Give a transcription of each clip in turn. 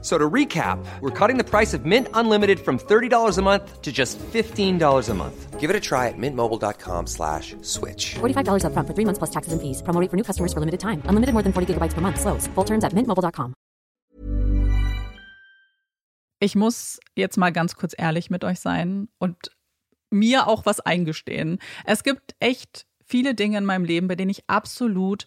So to recap, we're cutting the price of Mint Unlimited from $30 a month to just $15 a month. Give it a try at mintmobile.com slash switch. $45 upfront for three months plus taxes and fees. Promo rate for new customers for limited time. Unlimited more than 40 gigabytes per month. Slows. Full terms at mintmobile.com. Ich muss jetzt mal ganz kurz ehrlich mit euch sein und mir auch was eingestehen. Es gibt echt viele Dinge in meinem Leben, bei denen ich absolut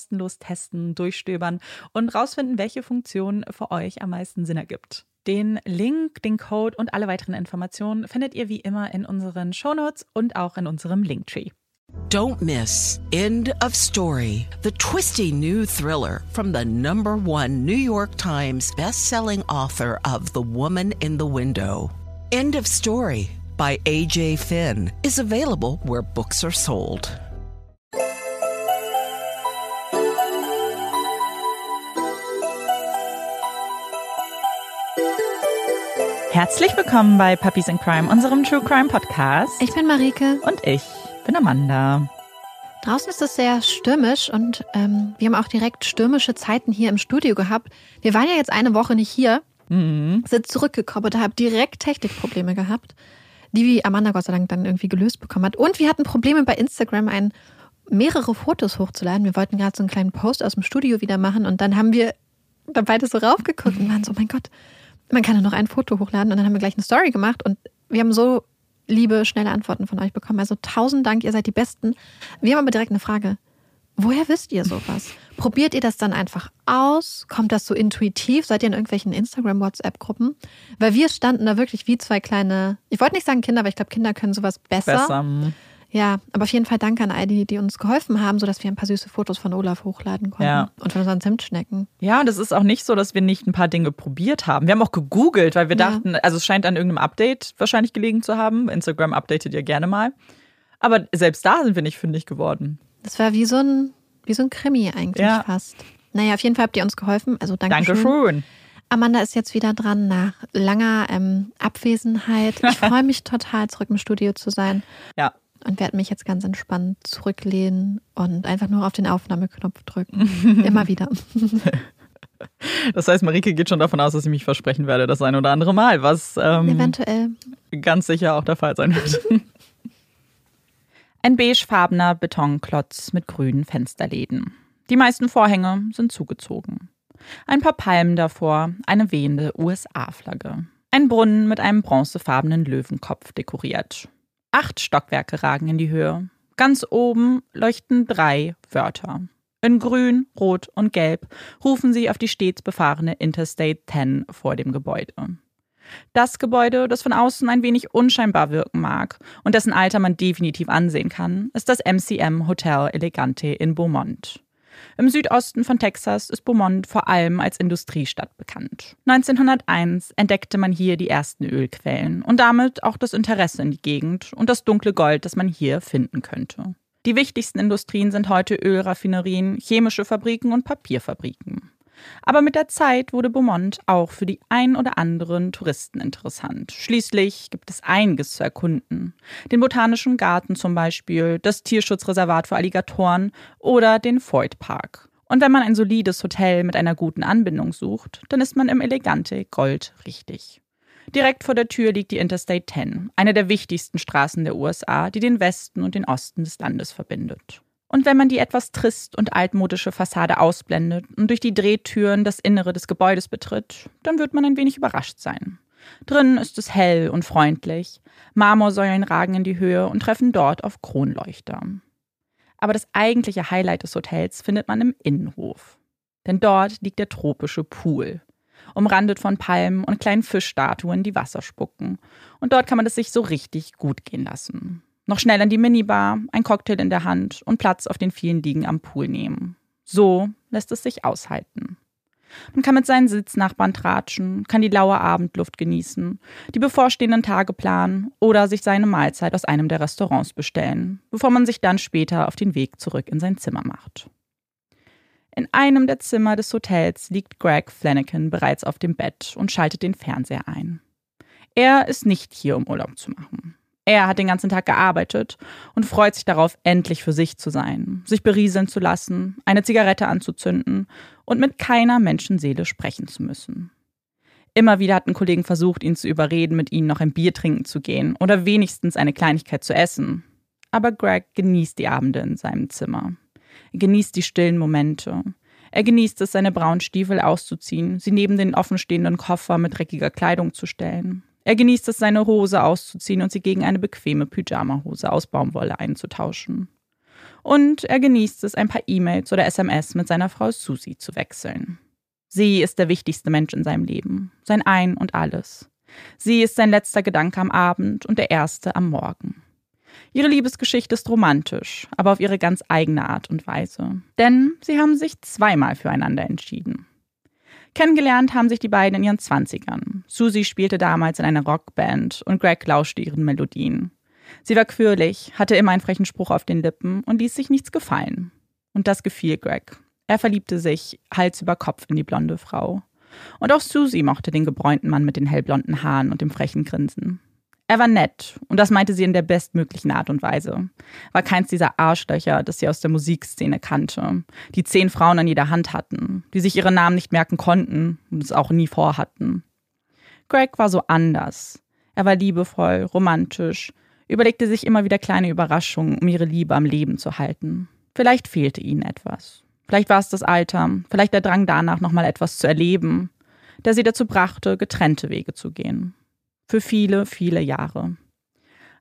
kostenlos testen, durchstöbern und rausfinden, welche Funktion für euch am meisten Sinn ergibt. Den Link, den Code und alle weiteren Informationen findet ihr wie immer in unseren Shownotes und auch in unserem Linktree. Don't miss End of Story, the twisty new thriller from the number one New York Times bestselling author of The Woman in the Window. End of Story by AJ Finn is available where books are sold. Herzlich willkommen bei Puppies in Crime, unserem True Crime Podcast. Ich bin Marike. Und ich bin Amanda. Draußen ist es sehr stürmisch und ähm, wir haben auch direkt stürmische Zeiten hier im Studio gehabt. Wir waren ja jetzt eine Woche nicht hier, mhm. sind zurückgekommen und haben direkt Technikprobleme gehabt, die wie Amanda Gott sei Dank dann irgendwie gelöst bekommen hat. Und wir hatten Probleme bei Instagram, ein, mehrere Fotos hochzuladen. Wir wollten gerade so einen kleinen Post aus dem Studio wieder machen und dann haben wir da beide so raufgeguckt und waren so, oh mein Gott, man kann ja noch ein Foto hochladen und dann haben wir gleich eine Story gemacht und wir haben so liebe, schnelle Antworten von euch bekommen. Also tausend Dank, ihr seid die Besten. Wir haben aber direkt eine Frage. Woher wisst ihr sowas? Probiert ihr das dann einfach aus? Kommt das so intuitiv? Seid ihr in irgendwelchen Instagram-WhatsApp-Gruppen? Weil wir standen da wirklich wie zwei kleine, ich wollte nicht sagen Kinder, aber ich glaube, Kinder können sowas besser. Besser. Ja, aber auf jeden Fall danke an all die, die uns geholfen haben, sodass wir ein paar süße Fotos von Olaf hochladen konnten. Ja. Und von unseren Zimtschnecken. Ja, und es ist auch nicht so, dass wir nicht ein paar Dinge probiert haben. Wir haben auch gegoogelt, weil wir ja. dachten, also es scheint an irgendeinem Update wahrscheinlich gelegen zu haben. Instagram updatet ihr gerne mal. Aber selbst da sind wir nicht fündig geworden. Das war wie so ein, wie so ein Krimi eigentlich Ja. fast. Naja, auf jeden Fall habt ihr uns geholfen. Also danke schön. Dankeschön. Amanda ist jetzt wieder dran nach langer ähm, Abwesenheit. Ich freue mich total, zurück im Studio zu sein Ja, und werde mich jetzt ganz entspannt zurücklehnen und einfach nur auf den Aufnahmeknopf drücken. Immer wieder. das heißt, Marike geht schon davon aus, dass ich mich versprechen werde, das ein oder andere Mal, was ähm, Eventuell. ganz sicher auch der Fall sein wird. Ein beigefarbener Betonklotz mit grünen Fensterläden. Die meisten Vorhänge sind zugezogen. Ein paar Palmen davor, eine wehende USA-Flagge. Ein Brunnen mit einem bronzefarbenen Löwenkopf dekoriert. Acht Stockwerke ragen in die Höhe. Ganz oben leuchten drei Wörter. In grün, rot und gelb rufen sie auf die stets befahrene Interstate 10 vor dem Gebäude. Das Gebäude, das von außen ein wenig unscheinbar wirken mag und dessen Alter man definitiv ansehen kann, ist das MCM Hotel Elegante in Beaumont. Im Südosten von Texas ist Beaumont vor allem als Industriestadt bekannt. 1901 entdeckte man hier die ersten Ölquellen und damit auch das Interesse in die Gegend und das dunkle Gold, das man hier finden könnte. Die wichtigsten Industrien sind heute Ölraffinerien, chemische Fabriken und Papierfabriken. Aber mit der Zeit wurde Beaumont auch für die ein oder anderen Touristen interessant. Schließlich gibt es einiges zu erkunden. Den Botanischen Garten zum Beispiel, das Tierschutzreservat für Alligatoren oder den Foyt Park. Und wenn man ein solides Hotel mit einer guten Anbindung sucht, dann ist man im Elegante Gold richtig. Direkt vor der Tür liegt die Interstate 10, eine der wichtigsten Straßen der USA, die den Westen und den Osten des Landes verbindet. Und wenn man die etwas trist und altmodische Fassade ausblendet und durch die Drehtüren das Innere des Gebäudes betritt, dann wird man ein wenig überrascht sein. Drinnen ist es hell und freundlich. Marmorsäulen ragen in die Höhe und treffen dort auf Kronleuchter. Aber das eigentliche Highlight des Hotels findet man im Innenhof. Denn dort liegt der tropische Pool, umrandet von Palmen und kleinen Fischstatuen, die Wasser spucken. Und dort kann man es sich so richtig gut gehen lassen. Noch schnell an die Minibar, ein Cocktail in der Hand und Platz auf den vielen Liegen am Pool nehmen. So lässt es sich aushalten. Man kann mit seinen Sitznachbarn tratschen, kann die laue Abendluft genießen, die bevorstehenden Tage planen oder sich seine Mahlzeit aus einem der Restaurants bestellen, bevor man sich dann später auf den Weg zurück in sein Zimmer macht. In einem der Zimmer des Hotels liegt Greg Flanagan bereits auf dem Bett und schaltet den Fernseher ein. Er ist nicht hier, um Urlaub zu machen. Er hat den ganzen Tag gearbeitet und freut sich darauf, endlich für sich zu sein, sich berieseln zu lassen, eine Zigarette anzuzünden und mit keiner Menschenseele sprechen zu müssen. Immer wieder hatten Kollegen versucht, ihn zu überreden, mit ihnen noch ein Bier trinken zu gehen oder wenigstens eine Kleinigkeit zu essen. Aber Greg genießt die Abende in seinem Zimmer. Er genießt die stillen Momente. Er genießt es, seine braunen Stiefel auszuziehen, sie neben den offenstehenden Koffer mit dreckiger Kleidung zu stellen. Er genießt es, seine Hose auszuziehen und sie gegen eine bequeme Pyjamahose aus Baumwolle einzutauschen. Und er genießt es, ein paar E-Mails oder SMS mit seiner Frau Susie zu wechseln. Sie ist der wichtigste Mensch in seinem Leben, sein Ein und alles. Sie ist sein letzter Gedanke am Abend und der erste am Morgen. Ihre Liebesgeschichte ist romantisch, aber auf ihre ganz eigene Art und Weise. Denn sie haben sich zweimal füreinander entschieden. Kennengelernt haben sich die beiden in ihren Zwanzigern. Susie spielte damals in einer Rockband und Greg lauschte ihren Melodien. Sie war quirlig, hatte immer einen frechen Spruch auf den Lippen und ließ sich nichts gefallen. Und das gefiel Greg. Er verliebte sich Hals über Kopf in die blonde Frau. Und auch Susie mochte den gebräunten Mann mit den hellblonden Haaren und dem frechen Grinsen. Er war nett, und das meinte sie in der bestmöglichen Art und Weise. War keins dieser Arschlöcher, das sie aus der Musikszene kannte, die zehn Frauen an jeder Hand hatten, die sich ihre Namen nicht merken konnten und es auch nie vorhatten. Greg war so anders. Er war liebevoll, romantisch, überlegte sich immer wieder kleine Überraschungen, um ihre Liebe am Leben zu halten. Vielleicht fehlte ihnen etwas. Vielleicht war es das Alter, vielleicht der Drang danach, nochmal etwas zu erleben, der sie dazu brachte, getrennte Wege zu gehen. Für viele, viele Jahre.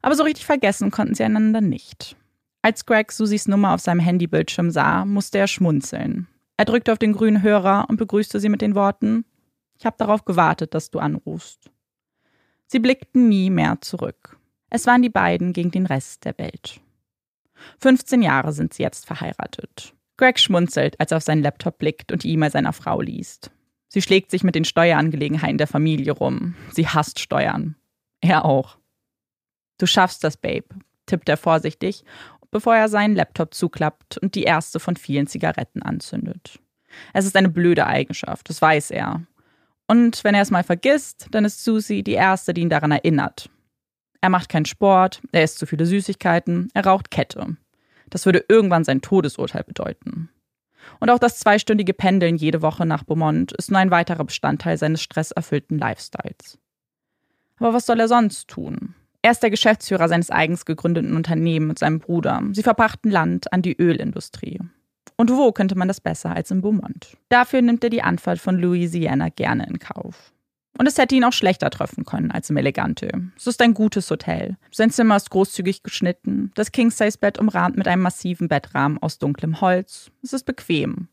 Aber so richtig vergessen konnten sie einander nicht. Als Greg Susies Nummer auf seinem Handybildschirm sah, musste er schmunzeln. Er drückte auf den grünen Hörer und begrüßte sie mit den Worten Ich habe darauf gewartet, dass du anrufst. Sie blickten nie mehr zurück. Es waren die beiden gegen den Rest der Welt. 15 Jahre sind sie jetzt verheiratet. Greg schmunzelt, als er auf seinen Laptop blickt und die E-Mail seiner Frau liest. Sie schlägt sich mit den Steuerangelegenheiten der Familie rum. Sie hasst Steuern. Er auch. Du schaffst das, Babe, tippt er vorsichtig, bevor er seinen Laptop zuklappt und die erste von vielen Zigaretten anzündet. Es ist eine blöde Eigenschaft, das weiß er. Und wenn er es mal vergisst, dann ist Susie die Erste, die ihn daran erinnert. Er macht keinen Sport, er isst zu viele Süßigkeiten, er raucht Kette. Das würde irgendwann sein Todesurteil bedeuten. Und auch das zweistündige Pendeln jede Woche nach Beaumont ist nur ein weiterer Bestandteil seines stresserfüllten Lifestyles. Aber was soll er sonst tun? Er ist der Geschäftsführer seines eigens gegründeten Unternehmens mit seinem Bruder. Sie verpachten Land an die Ölindustrie. Und wo könnte man das besser als in Beaumont? Dafür nimmt er die Anfahrt von Louisiana gerne in Kauf. Und es hätte ihn auch schlechter treffen können als im Elegante. Es ist ein gutes Hotel. Sein Zimmer ist großzügig geschnitten, das King-Size-Bett umrahmt mit einem massiven Bettrahmen aus dunklem Holz. Es ist bequem.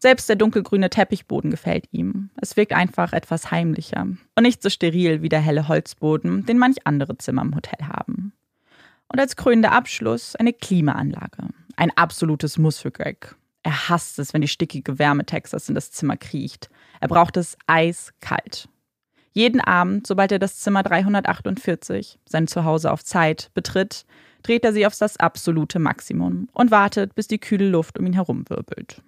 Selbst der dunkelgrüne Teppichboden gefällt ihm. Es wirkt einfach etwas heimlicher und nicht so steril wie der helle Holzboden, den manch andere Zimmer im Hotel haben. Und als krönender Abschluss eine Klimaanlage. Ein absolutes Muss für Greg. Er hasst es, wenn die stickige Wärme Texas in das Zimmer kriecht. Er braucht es eiskalt. Jeden Abend, sobald er das Zimmer 348, sein Zuhause auf Zeit, betritt, dreht er sie auf das absolute Maximum und wartet, bis die kühle Luft um ihn herum wirbelt.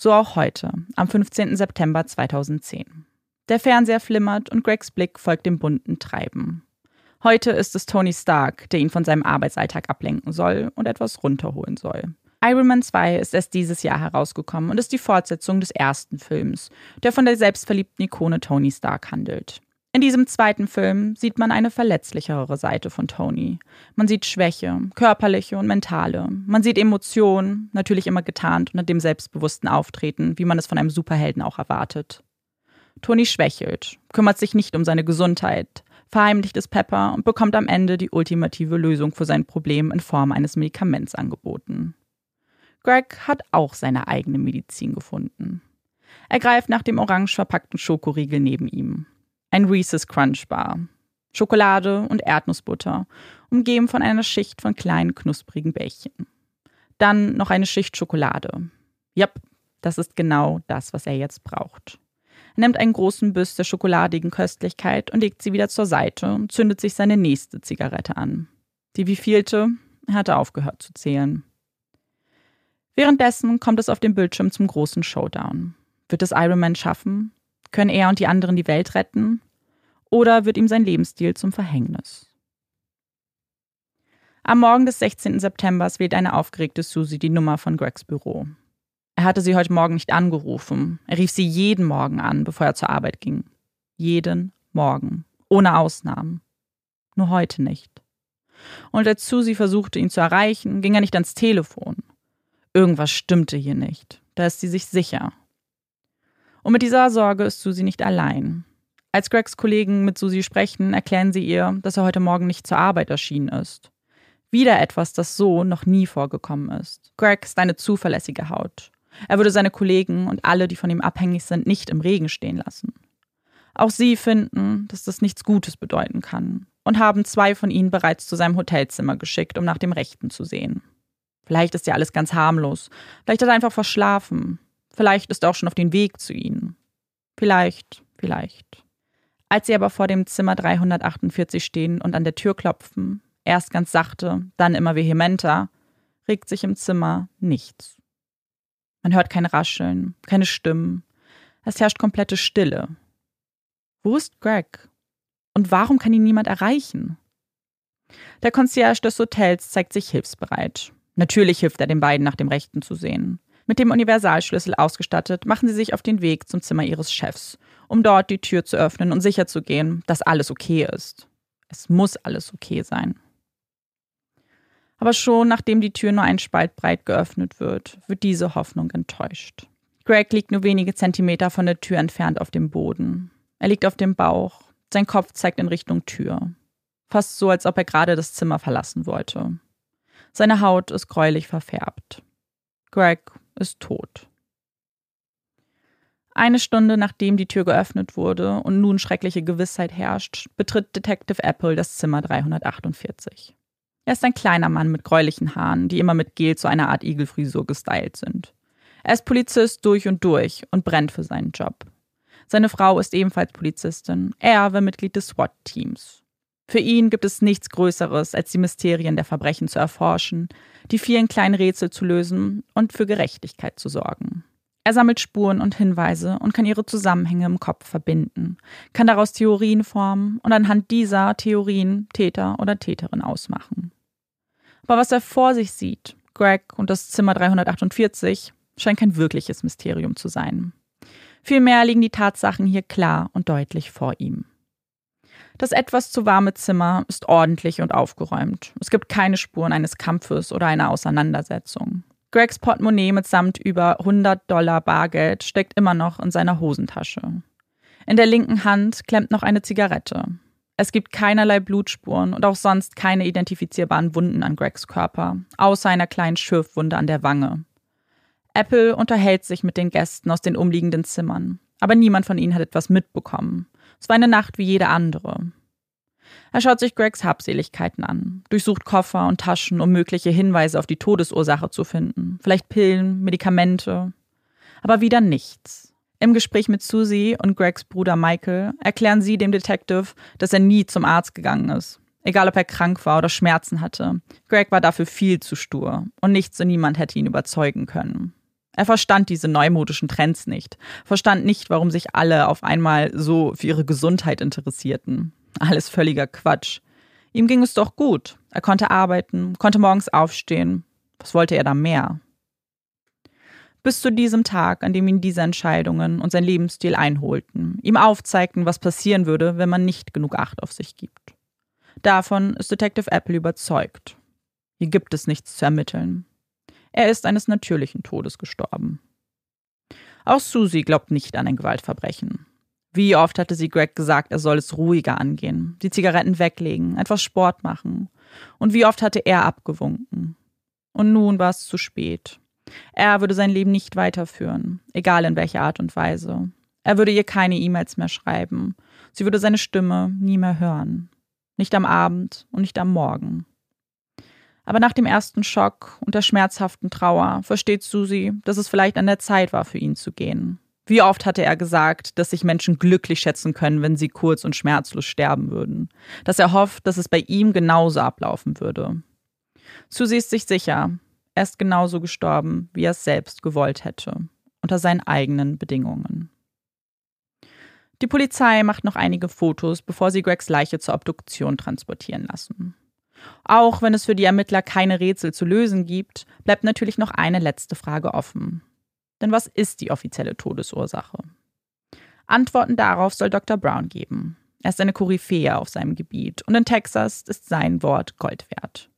So auch heute, am 15. September 2010. Der Fernseher flimmert und Gregs Blick folgt dem bunten Treiben. Heute ist es Tony Stark, der ihn von seinem Arbeitsalltag ablenken soll und etwas runterholen soll. Iron Man 2 ist erst dieses Jahr herausgekommen und ist die Fortsetzung des ersten Films, der von der selbstverliebten Ikone Tony Stark handelt. In diesem zweiten Film sieht man eine verletzlichere Seite von Tony. Man sieht Schwäche, körperliche und mentale. Man sieht Emotionen, natürlich immer getarnt unter dem selbstbewussten Auftreten, wie man es von einem Superhelden auch erwartet. Tony schwächelt, kümmert sich nicht um seine Gesundheit, verheimlicht es Pepper und bekommt am Ende die ultimative Lösung für sein Problem in Form eines Medikaments angeboten. Greg hat auch seine eigene Medizin gefunden. Er greift nach dem orange verpackten Schokoriegel neben ihm. Ein Reese's Crunch Bar. Schokolade und Erdnussbutter, umgeben von einer Schicht von kleinen knusprigen Bällchen. Dann noch eine Schicht Schokolade. Jap, das ist genau das, was er jetzt braucht. Er nimmt einen großen Biss der schokoladigen Köstlichkeit und legt sie wieder zur Seite und zündet sich seine nächste Zigarette an. Die wievielte? Er hatte aufgehört zu zählen. Währenddessen kommt es auf dem Bildschirm zum großen Showdown. Wird es Iron Man schaffen? Können er und die anderen die Welt retten? Oder wird ihm sein Lebensstil zum Verhängnis? Am Morgen des 16. September wählt eine aufgeregte Susie die Nummer von Gregs Büro. Er hatte sie heute Morgen nicht angerufen. Er rief sie jeden Morgen an, bevor er zur Arbeit ging. Jeden Morgen. Ohne Ausnahmen. Nur heute nicht. Und als Susie versuchte, ihn zu erreichen, ging er nicht ans Telefon. Irgendwas stimmte hier nicht. Da ist sie sich sicher. Und mit dieser Sorge ist Susie nicht allein. Als Gregs Kollegen mit Susie sprechen, erklären sie ihr, dass er heute Morgen nicht zur Arbeit erschienen ist. Wieder etwas, das so noch nie vorgekommen ist. Greg ist eine zuverlässige Haut. Er würde seine Kollegen und alle, die von ihm abhängig sind, nicht im Regen stehen lassen. Auch sie finden, dass das nichts Gutes bedeuten kann und haben zwei von ihnen bereits zu seinem Hotelzimmer geschickt, um nach dem Rechten zu sehen. Vielleicht ist ja alles ganz harmlos. Vielleicht hat er einfach verschlafen. Vielleicht ist er auch schon auf dem Weg zu ihnen. Vielleicht, vielleicht. Als sie aber vor dem Zimmer 348 stehen und an der Tür klopfen, erst ganz sachte, dann immer vehementer, regt sich im Zimmer nichts. Man hört kein Rascheln, keine Stimmen. Es herrscht komplette Stille. Wo ist Greg? Und warum kann ihn niemand erreichen? Der Concierge des Hotels zeigt sich hilfsbereit. Natürlich hilft er den beiden nach dem Rechten zu sehen. Mit dem Universalschlüssel ausgestattet, machen sie sich auf den Weg zum Zimmer ihres Chefs, um dort die Tür zu öffnen und sicherzugehen, dass alles okay ist. Es muss alles okay sein. Aber schon nachdem die Tür nur einen Spalt breit geöffnet wird, wird diese Hoffnung enttäuscht. Greg liegt nur wenige Zentimeter von der Tür entfernt auf dem Boden. Er liegt auf dem Bauch, sein Kopf zeigt in Richtung Tür. Fast so, als ob er gerade das Zimmer verlassen wollte. Seine Haut ist gräulich verfärbt. Greg ist tot. Eine Stunde nachdem die Tür geöffnet wurde und nun schreckliche Gewissheit herrscht, betritt Detective Apple das Zimmer 348. Er ist ein kleiner Mann mit gräulichen Haaren, die immer mit Gel zu einer Art Igelfrisur gestylt sind. Er ist Polizist durch und durch und brennt für seinen Job. Seine Frau ist ebenfalls Polizistin. Er war Mitglied des SWAT-Teams. Für ihn gibt es nichts Größeres, als die Mysterien der Verbrechen zu erforschen, die vielen kleinen Rätsel zu lösen und für Gerechtigkeit zu sorgen. Er sammelt Spuren und Hinweise und kann ihre Zusammenhänge im Kopf verbinden, kann daraus Theorien formen und anhand dieser Theorien Täter oder Täterin ausmachen. Aber was er vor sich sieht, Greg und das Zimmer 348, scheint kein wirkliches Mysterium zu sein. Vielmehr liegen die Tatsachen hier klar und deutlich vor ihm. Das etwas zu warme Zimmer ist ordentlich und aufgeräumt. Es gibt keine Spuren eines Kampfes oder einer Auseinandersetzung. Gregs Portemonnaie mitsamt über 100 Dollar Bargeld steckt immer noch in seiner Hosentasche. In der linken Hand klemmt noch eine Zigarette. Es gibt keinerlei Blutspuren und auch sonst keine identifizierbaren Wunden an Gregs Körper, außer einer kleinen Schürfwunde an der Wange. Apple unterhält sich mit den Gästen aus den umliegenden Zimmern, aber niemand von ihnen hat etwas mitbekommen. Es war eine Nacht wie jede andere. Er schaut sich Gregs Habseligkeiten an, durchsucht Koffer und Taschen, um mögliche Hinweise auf die Todesursache zu finden. Vielleicht Pillen, Medikamente. Aber wieder nichts. Im Gespräch mit Susie und Gregs Bruder Michael erklären sie dem Detective, dass er nie zum Arzt gegangen ist. Egal, ob er krank war oder Schmerzen hatte. Greg war dafür viel zu stur und nichts und niemand hätte ihn überzeugen können. Er verstand diese neumodischen Trends nicht, verstand nicht, warum sich alle auf einmal so für ihre Gesundheit interessierten. Alles völliger Quatsch. Ihm ging es doch gut. Er konnte arbeiten, konnte morgens aufstehen. Was wollte er da mehr? Bis zu diesem Tag, an dem ihn diese Entscheidungen und sein Lebensstil einholten, ihm aufzeigten, was passieren würde, wenn man nicht genug Acht auf sich gibt. Davon ist Detective Apple überzeugt. Hier gibt es nichts zu ermitteln. Er ist eines natürlichen Todes gestorben. Auch Susie glaubt nicht an ein Gewaltverbrechen. Wie oft hatte sie Greg gesagt, er soll es ruhiger angehen, die Zigaretten weglegen, etwas Sport machen. Und wie oft hatte er abgewunken. Und nun war es zu spät. Er würde sein Leben nicht weiterführen, egal in welcher Art und Weise. Er würde ihr keine E-Mails mehr schreiben. Sie würde seine Stimme nie mehr hören. Nicht am Abend und nicht am Morgen. Aber nach dem ersten Schock und der schmerzhaften Trauer versteht Susi, dass es vielleicht an der Zeit war, für ihn zu gehen. Wie oft hatte er gesagt, dass sich Menschen glücklich schätzen können, wenn sie kurz und schmerzlos sterben würden. Dass er hofft, dass es bei ihm genauso ablaufen würde. Susie ist sich sicher, er ist genauso gestorben, wie er es selbst gewollt hätte, unter seinen eigenen Bedingungen. Die Polizei macht noch einige Fotos, bevor sie Gregs Leiche zur Obduktion transportieren lassen. Auch wenn es für die Ermittler keine Rätsel zu lösen gibt, bleibt natürlich noch eine letzte Frage offen. Denn was ist die offizielle Todesursache? Antworten darauf soll Dr. Brown geben. Er ist eine Koryphäe auf seinem Gebiet und in Texas ist sein Wort Gold wert.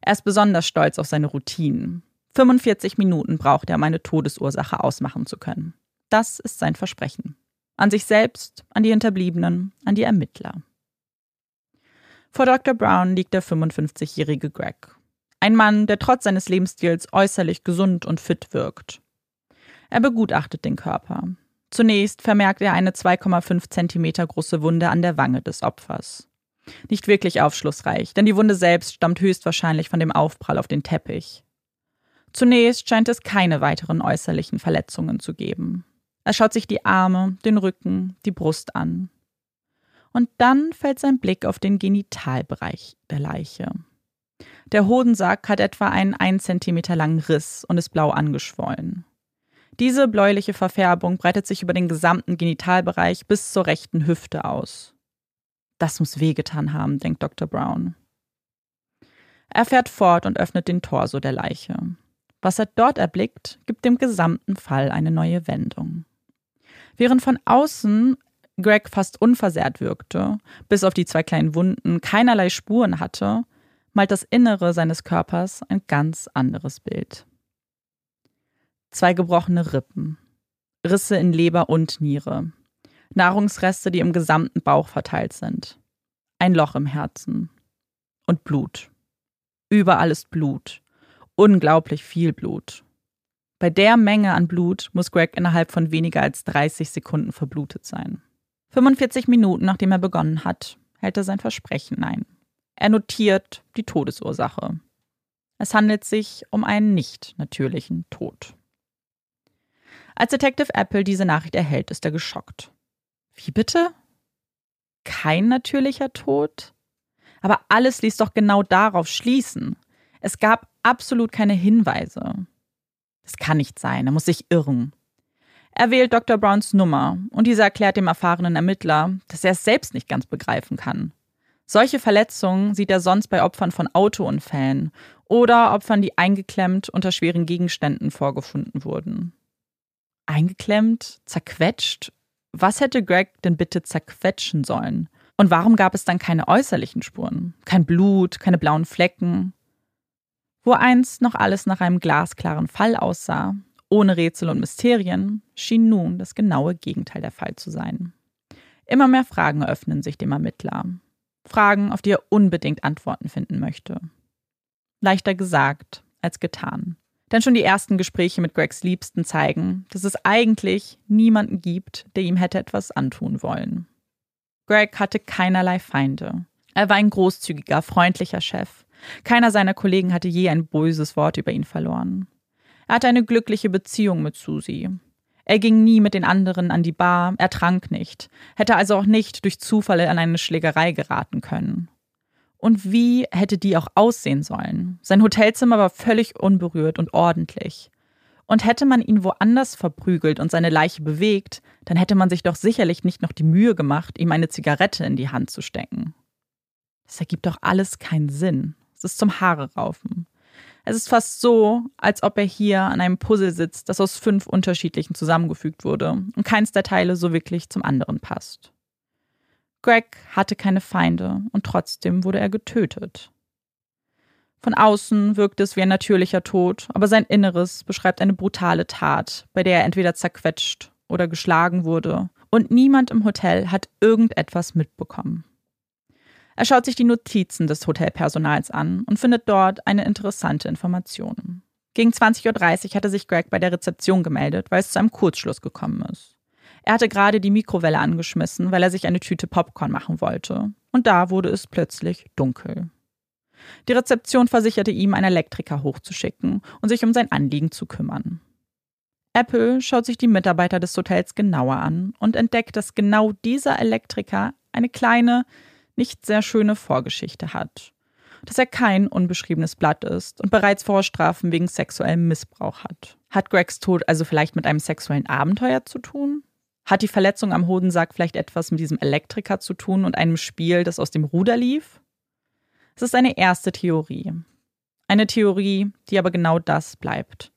Er ist besonders stolz auf seine Routinen. 45 Minuten braucht er, um eine Todesursache ausmachen zu können. Das ist sein Versprechen. An sich selbst, an die Hinterbliebenen, an die Ermittler. Vor Dr. Brown liegt der 55-jährige Greg. Ein Mann, der trotz seines Lebensstils äußerlich gesund und fit wirkt. Er begutachtet den Körper. Zunächst vermerkt er eine 2,5 Zentimeter große Wunde an der Wange des Opfers. Nicht wirklich aufschlussreich, denn die Wunde selbst stammt höchstwahrscheinlich von dem Aufprall auf den Teppich. Zunächst scheint es keine weiteren äußerlichen Verletzungen zu geben. Er schaut sich die Arme, den Rücken, die Brust an. Und dann fällt sein Blick auf den Genitalbereich der Leiche. Der Hodensack hat etwa einen 1 cm langen Riss und ist blau angeschwollen. Diese bläuliche Verfärbung breitet sich über den gesamten Genitalbereich bis zur rechten Hüfte aus. Das muss wehgetan haben, denkt Dr. Brown. Er fährt fort und öffnet den Torso der Leiche. Was er dort erblickt, gibt dem gesamten Fall eine neue Wendung. Während von außen Greg fast unversehrt wirkte, bis auf die zwei kleinen Wunden keinerlei Spuren hatte, malt das Innere seines Körpers ein ganz anderes Bild. Zwei gebrochene Rippen, Risse in Leber und Niere, Nahrungsreste, die im gesamten Bauch verteilt sind, ein Loch im Herzen und Blut. Überall ist Blut, unglaublich viel Blut. Bei der Menge an Blut muss Greg innerhalb von weniger als 30 Sekunden verblutet sein. 45 Minuten nachdem er begonnen hat, hält er sein Versprechen ein. Er notiert die Todesursache. Es handelt sich um einen nicht natürlichen Tod. Als Detective Apple diese Nachricht erhält, ist er geschockt. Wie bitte? Kein natürlicher Tod? Aber alles ließ doch genau darauf schließen. Es gab absolut keine Hinweise. Das kann nicht sein, er muss sich irren. Er wählt Dr. Browns Nummer und dieser erklärt dem erfahrenen Ermittler, dass er es selbst nicht ganz begreifen kann. Solche Verletzungen sieht er sonst bei Opfern von Autounfällen oder Opfern, die eingeklemmt unter schweren Gegenständen vorgefunden wurden. Eingeklemmt? Zerquetscht? Was hätte Greg denn bitte zerquetschen sollen? Und warum gab es dann keine äußerlichen Spuren? Kein Blut, keine blauen Flecken? Wo einst noch alles nach einem glasklaren Fall aussah, ohne Rätsel und Mysterien, schien nun das genaue Gegenteil der Fall zu sein. Immer mehr Fragen öffnen sich dem Ermittler. Fragen, auf die er unbedingt Antworten finden möchte. Leichter gesagt als getan. Denn schon die ersten Gespräche mit Gregs Liebsten zeigen, dass es eigentlich niemanden gibt, der ihm hätte etwas antun wollen. Greg hatte keinerlei Feinde. Er war ein großzügiger, freundlicher Chef. Keiner seiner Kollegen hatte je ein böses Wort über ihn verloren. Er hatte eine glückliche Beziehung mit Susie. Er ging nie mit den anderen an die Bar, er trank nicht, hätte also auch nicht durch Zufall an eine Schlägerei geraten können. Und wie hätte die auch aussehen sollen? Sein Hotelzimmer war völlig unberührt und ordentlich. Und hätte man ihn woanders verprügelt und seine Leiche bewegt, dann hätte man sich doch sicherlich nicht noch die Mühe gemacht, ihm eine Zigarette in die Hand zu stecken. Das ergibt doch alles keinen Sinn. Es ist zum Haare raufen. Es ist fast so, als ob er hier an einem Puzzle sitzt, das aus fünf unterschiedlichen zusammengefügt wurde und keins der Teile so wirklich zum anderen passt. Greg hatte keine Feinde und trotzdem wurde er getötet. Von außen wirkt es wie ein natürlicher Tod, aber sein Inneres beschreibt eine brutale Tat, bei der er entweder zerquetscht oder geschlagen wurde, und niemand im Hotel hat irgendetwas mitbekommen. Er schaut sich die Notizen des Hotelpersonals an und findet dort eine interessante Information. Gegen 20.30 Uhr hatte sich Greg bei der Rezeption gemeldet, weil es zu einem Kurzschluss gekommen ist. Er hatte gerade die Mikrowelle angeschmissen, weil er sich eine Tüte Popcorn machen wollte. Und da wurde es plötzlich dunkel. Die Rezeption versicherte ihm, einen Elektriker hochzuschicken und sich um sein Anliegen zu kümmern. Apple schaut sich die Mitarbeiter des Hotels genauer an und entdeckt, dass genau dieser Elektriker eine kleine, nicht sehr schöne Vorgeschichte hat. Dass er kein unbeschriebenes Blatt ist und bereits Vorstrafen wegen sexuellem Missbrauch hat. Hat Gregs Tod also vielleicht mit einem sexuellen Abenteuer zu tun? Hat die Verletzung am Hodensack vielleicht etwas mit diesem Elektriker zu tun und einem Spiel, das aus dem Ruder lief? Es ist eine erste Theorie. Eine Theorie, die aber genau das bleibt.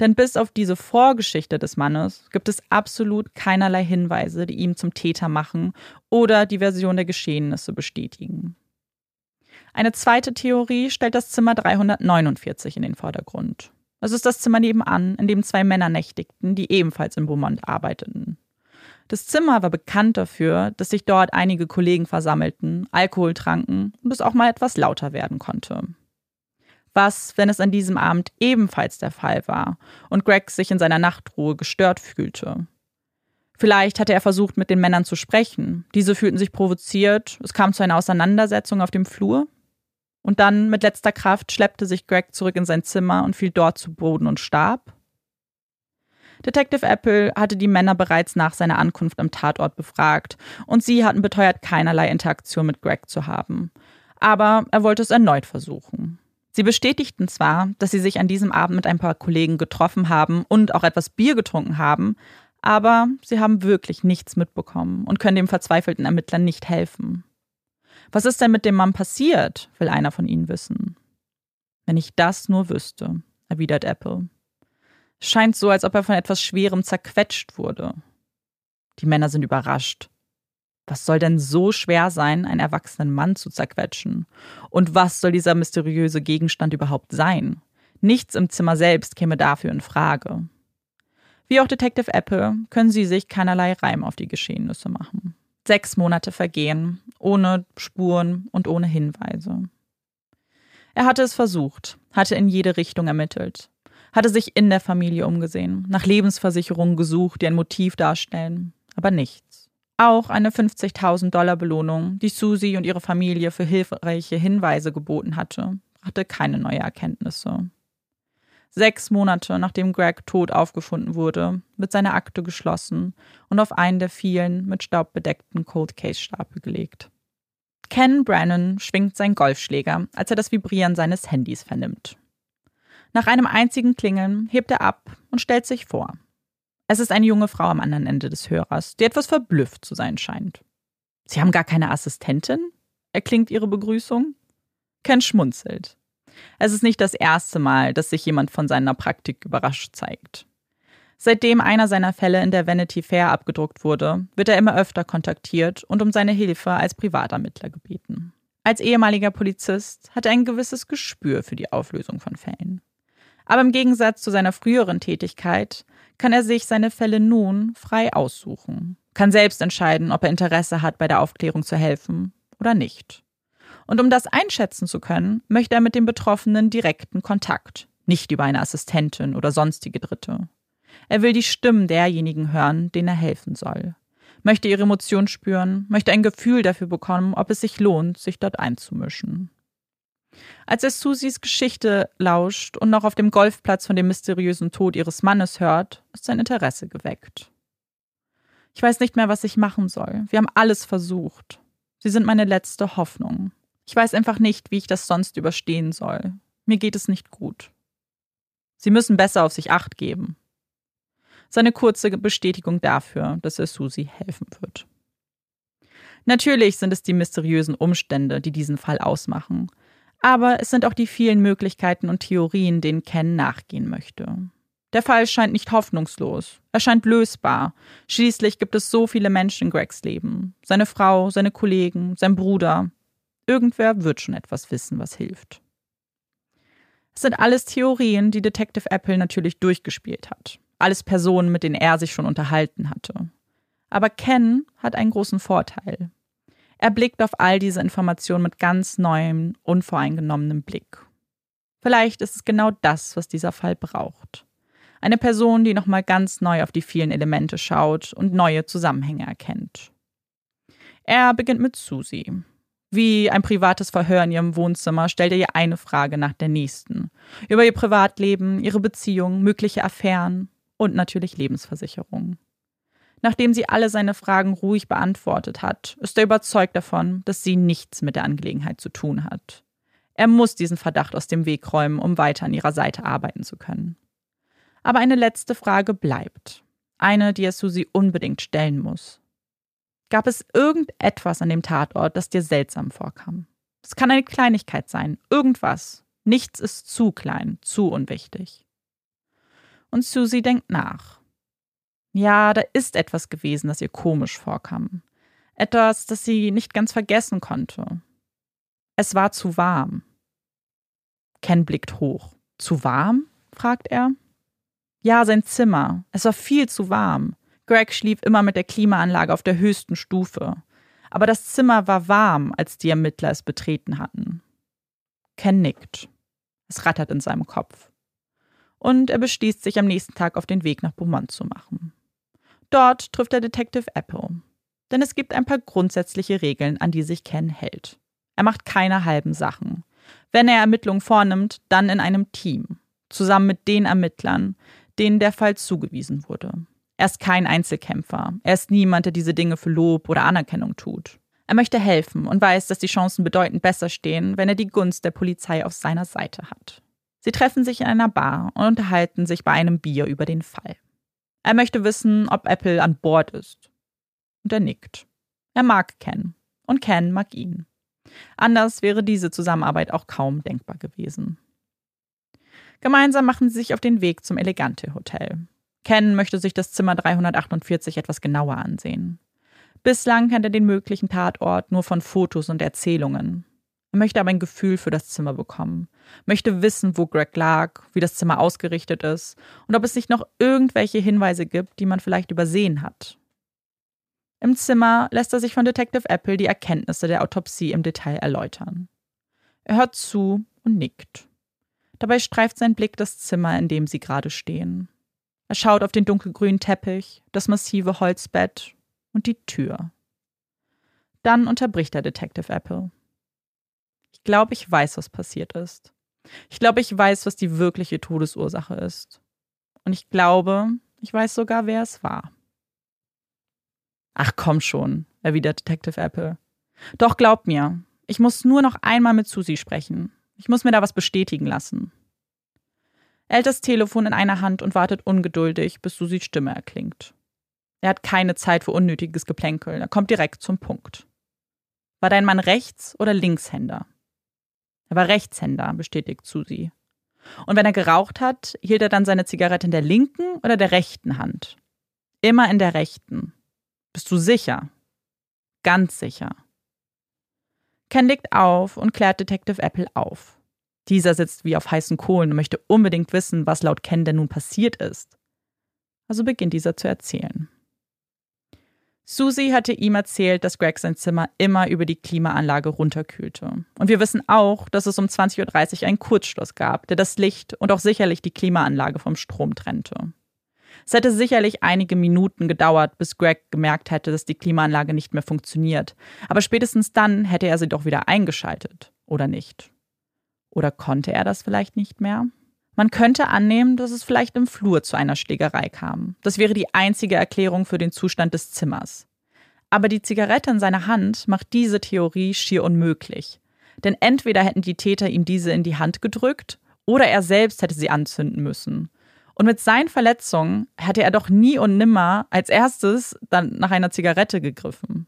Denn bis auf diese Vorgeschichte des Mannes gibt es absolut keinerlei Hinweise, die ihn zum Täter machen oder die Version der Geschehnisse bestätigen. Eine zweite Theorie stellt das Zimmer 349 in den Vordergrund. Es ist das Zimmer nebenan, in dem zwei Männer nächtigten, die ebenfalls in Beaumont arbeiteten. Das Zimmer war bekannt dafür, dass sich dort einige Kollegen versammelten, Alkohol tranken und es auch mal etwas lauter werden konnte was, wenn es an diesem Abend ebenfalls der Fall war und Greg sich in seiner Nachtruhe gestört fühlte. Vielleicht hatte er versucht, mit den Männern zu sprechen. Diese fühlten sich provoziert, es kam zu einer Auseinandersetzung auf dem Flur. Und dann, mit letzter Kraft, schleppte sich Greg zurück in sein Zimmer und fiel dort zu Boden und starb. Detective Apple hatte die Männer bereits nach seiner Ankunft am Tatort befragt und sie hatten beteuert, keinerlei Interaktion mit Greg zu haben. Aber er wollte es erneut versuchen. Sie bestätigten zwar, dass sie sich an diesem Abend mit ein paar Kollegen getroffen haben und auch etwas Bier getrunken haben, aber sie haben wirklich nichts mitbekommen und können dem verzweifelten Ermittler nicht helfen. Was ist denn mit dem Mann passiert, will einer von ihnen wissen. Wenn ich das nur wüsste, erwidert Apple. Scheint so, als ob er von etwas Schwerem zerquetscht wurde. Die Männer sind überrascht. Was soll denn so schwer sein, einen erwachsenen Mann zu zerquetschen? Und was soll dieser mysteriöse Gegenstand überhaupt sein? Nichts im Zimmer selbst käme dafür in Frage. Wie auch Detective Apple können sie sich keinerlei Reim auf die Geschehnisse machen. Sechs Monate vergehen, ohne Spuren und ohne Hinweise. Er hatte es versucht, hatte in jede Richtung ermittelt, hatte sich in der Familie umgesehen, nach Lebensversicherungen gesucht, die ein Motiv darstellen, aber nichts. Auch eine 50.000 Dollar Belohnung, die Susie und ihre Familie für hilfreiche Hinweise geboten hatte, brachte keine neue Erkenntnisse. Sechs Monate nachdem Greg tot aufgefunden wurde, wird seine Akte geschlossen und auf einen der vielen mit Staub bedeckten Cold Case Stapel gelegt. Ken Brannon schwingt seinen Golfschläger, als er das Vibrieren seines Handys vernimmt. Nach einem einzigen Klingeln hebt er ab und stellt sich vor. Es ist eine junge Frau am anderen Ende des Hörers, die etwas verblüfft zu sein scheint. Sie haben gar keine Assistentin? erklingt ihre Begrüßung. Ken schmunzelt. Es ist nicht das erste Mal, dass sich jemand von seiner Praktik überrascht zeigt. Seitdem einer seiner Fälle in der Vanity Fair abgedruckt wurde, wird er immer öfter kontaktiert und um seine Hilfe als Privatermittler gebeten. Als ehemaliger Polizist hat er ein gewisses Gespür für die Auflösung von Fällen. Aber im Gegensatz zu seiner früheren Tätigkeit kann er sich seine Fälle nun frei aussuchen, kann selbst entscheiden, ob er Interesse hat, bei der Aufklärung zu helfen oder nicht. Und um das einschätzen zu können, möchte er mit dem Betroffenen direkten Kontakt, nicht über eine Assistentin oder sonstige Dritte. Er will die Stimmen derjenigen hören, denen er helfen soll. Möchte ihre Emotionen spüren, möchte ein Gefühl dafür bekommen, ob es sich lohnt, sich dort einzumischen. Als er Susies Geschichte lauscht und noch auf dem Golfplatz von dem mysteriösen Tod ihres Mannes hört, ist sein Interesse geweckt. Ich weiß nicht mehr, was ich machen soll. Wir haben alles versucht. Sie sind meine letzte Hoffnung. Ich weiß einfach nicht, wie ich das sonst überstehen soll. Mir geht es nicht gut. Sie müssen besser auf sich acht geben. Seine kurze Bestätigung dafür, dass er Susi helfen wird. Natürlich sind es die mysteriösen Umstände, die diesen Fall ausmachen, aber es sind auch die vielen Möglichkeiten und Theorien, denen Ken nachgehen möchte. Der Fall scheint nicht hoffnungslos. Er scheint lösbar. Schließlich gibt es so viele Menschen in Gregs Leben. Seine Frau, seine Kollegen, sein Bruder. Irgendwer wird schon etwas wissen, was hilft. Es sind alles Theorien, die Detective Apple natürlich durchgespielt hat. Alles Personen, mit denen er sich schon unterhalten hatte. Aber Ken hat einen großen Vorteil. Er blickt auf all diese Informationen mit ganz neuem, unvoreingenommenem Blick. Vielleicht ist es genau das, was dieser Fall braucht. Eine Person, die nochmal ganz neu auf die vielen Elemente schaut und neue Zusammenhänge erkennt. Er beginnt mit Susie. Wie ein privates Verhör in ihrem Wohnzimmer stellt er ihr eine Frage nach der nächsten. Über ihr Privatleben, ihre Beziehung, mögliche Affären und natürlich Lebensversicherungen. Nachdem sie alle seine Fragen ruhig beantwortet hat, ist er überzeugt davon, dass sie nichts mit der Angelegenheit zu tun hat. Er muss diesen Verdacht aus dem Weg räumen, um weiter an ihrer Seite arbeiten zu können. Aber eine letzte Frage bleibt. Eine, die er Susi unbedingt stellen muss. Gab es irgendetwas an dem Tatort, das dir seltsam vorkam? Es kann eine Kleinigkeit sein, irgendwas. Nichts ist zu klein, zu unwichtig. Und Susie denkt nach. Ja, da ist etwas gewesen, das ihr komisch vorkam. Etwas, das sie nicht ganz vergessen konnte. Es war zu warm. Ken blickt hoch. Zu warm? fragt er. Ja, sein Zimmer. Es war viel zu warm. Greg schlief immer mit der Klimaanlage auf der höchsten Stufe. Aber das Zimmer war warm, als die Ermittler es betreten hatten. Ken nickt. Es rattert in seinem Kopf. Und er beschließt, sich am nächsten Tag auf den Weg nach Beaumont zu machen. Dort trifft der Detective Apple. Denn es gibt ein paar grundsätzliche Regeln, an die sich Ken hält. Er macht keine halben Sachen. Wenn er Ermittlungen vornimmt, dann in einem Team, zusammen mit den Ermittlern, denen der Fall zugewiesen wurde. Er ist kein Einzelkämpfer. Er ist niemand, der diese Dinge für Lob oder Anerkennung tut. Er möchte helfen und weiß, dass die Chancen bedeutend besser stehen, wenn er die Gunst der Polizei auf seiner Seite hat. Sie treffen sich in einer Bar und unterhalten sich bei einem Bier über den Fall. Er möchte wissen, ob Apple an Bord ist. Und er nickt. Er mag Ken. Und Ken mag ihn. Anders wäre diese Zusammenarbeit auch kaum denkbar gewesen. Gemeinsam machen sie sich auf den Weg zum Elegante Hotel. Ken möchte sich das Zimmer 348 etwas genauer ansehen. Bislang kennt er den möglichen Tatort nur von Fotos und Erzählungen. Er möchte aber ein Gefühl für das Zimmer bekommen, möchte wissen, wo Greg lag, wie das Zimmer ausgerichtet ist und ob es nicht noch irgendwelche Hinweise gibt, die man vielleicht übersehen hat. Im Zimmer lässt er sich von Detective Apple die Erkenntnisse der Autopsie im Detail erläutern. Er hört zu und nickt. Dabei streift sein Blick das Zimmer, in dem sie gerade stehen. Er schaut auf den dunkelgrünen Teppich, das massive Holzbett und die Tür. Dann unterbricht er Detective Apple. Ich glaube, ich weiß, was passiert ist. Ich glaube, ich weiß, was die wirkliche Todesursache ist. Und ich glaube, ich weiß sogar, wer es war. Ach komm schon, erwidert Detective Apple. Doch glaub mir, ich muss nur noch einmal mit Susi sprechen. Ich muss mir da was bestätigen lassen. Er hält das Telefon in einer Hand und wartet ungeduldig, bis Susis Stimme erklingt. Er hat keine Zeit für unnötiges Geplänkel, er kommt direkt zum Punkt. War dein Mann Rechts- oder Linkshänder? Er war Rechtshänder, bestätigt Susi. Und wenn er geraucht hat, hielt er dann seine Zigarette in der linken oder der rechten Hand? Immer in der rechten. Bist du sicher? Ganz sicher. Ken legt auf und klärt Detective Apple auf. Dieser sitzt wie auf heißen Kohlen und möchte unbedingt wissen, was laut Ken denn nun passiert ist. Also beginnt dieser zu erzählen. Susie hatte ihm erzählt, dass Greg sein Zimmer immer über die Klimaanlage runterkühlte. Und wir wissen auch, dass es um 20.30 Uhr einen Kurzschluss gab, der das Licht und auch sicherlich die Klimaanlage vom Strom trennte. Es hätte sicherlich einige Minuten gedauert, bis Greg gemerkt hätte, dass die Klimaanlage nicht mehr funktioniert. Aber spätestens dann hätte er sie doch wieder eingeschaltet, oder nicht? Oder konnte er das vielleicht nicht mehr? Man könnte annehmen, dass es vielleicht im Flur zu einer Schlägerei kam. Das wäre die einzige Erklärung für den Zustand des Zimmers. Aber die Zigarette in seiner Hand macht diese Theorie schier unmöglich. Denn entweder hätten die Täter ihm diese in die Hand gedrückt, oder er selbst hätte sie anzünden müssen. Und mit seinen Verletzungen hätte er doch nie und nimmer als erstes dann nach einer Zigarette gegriffen.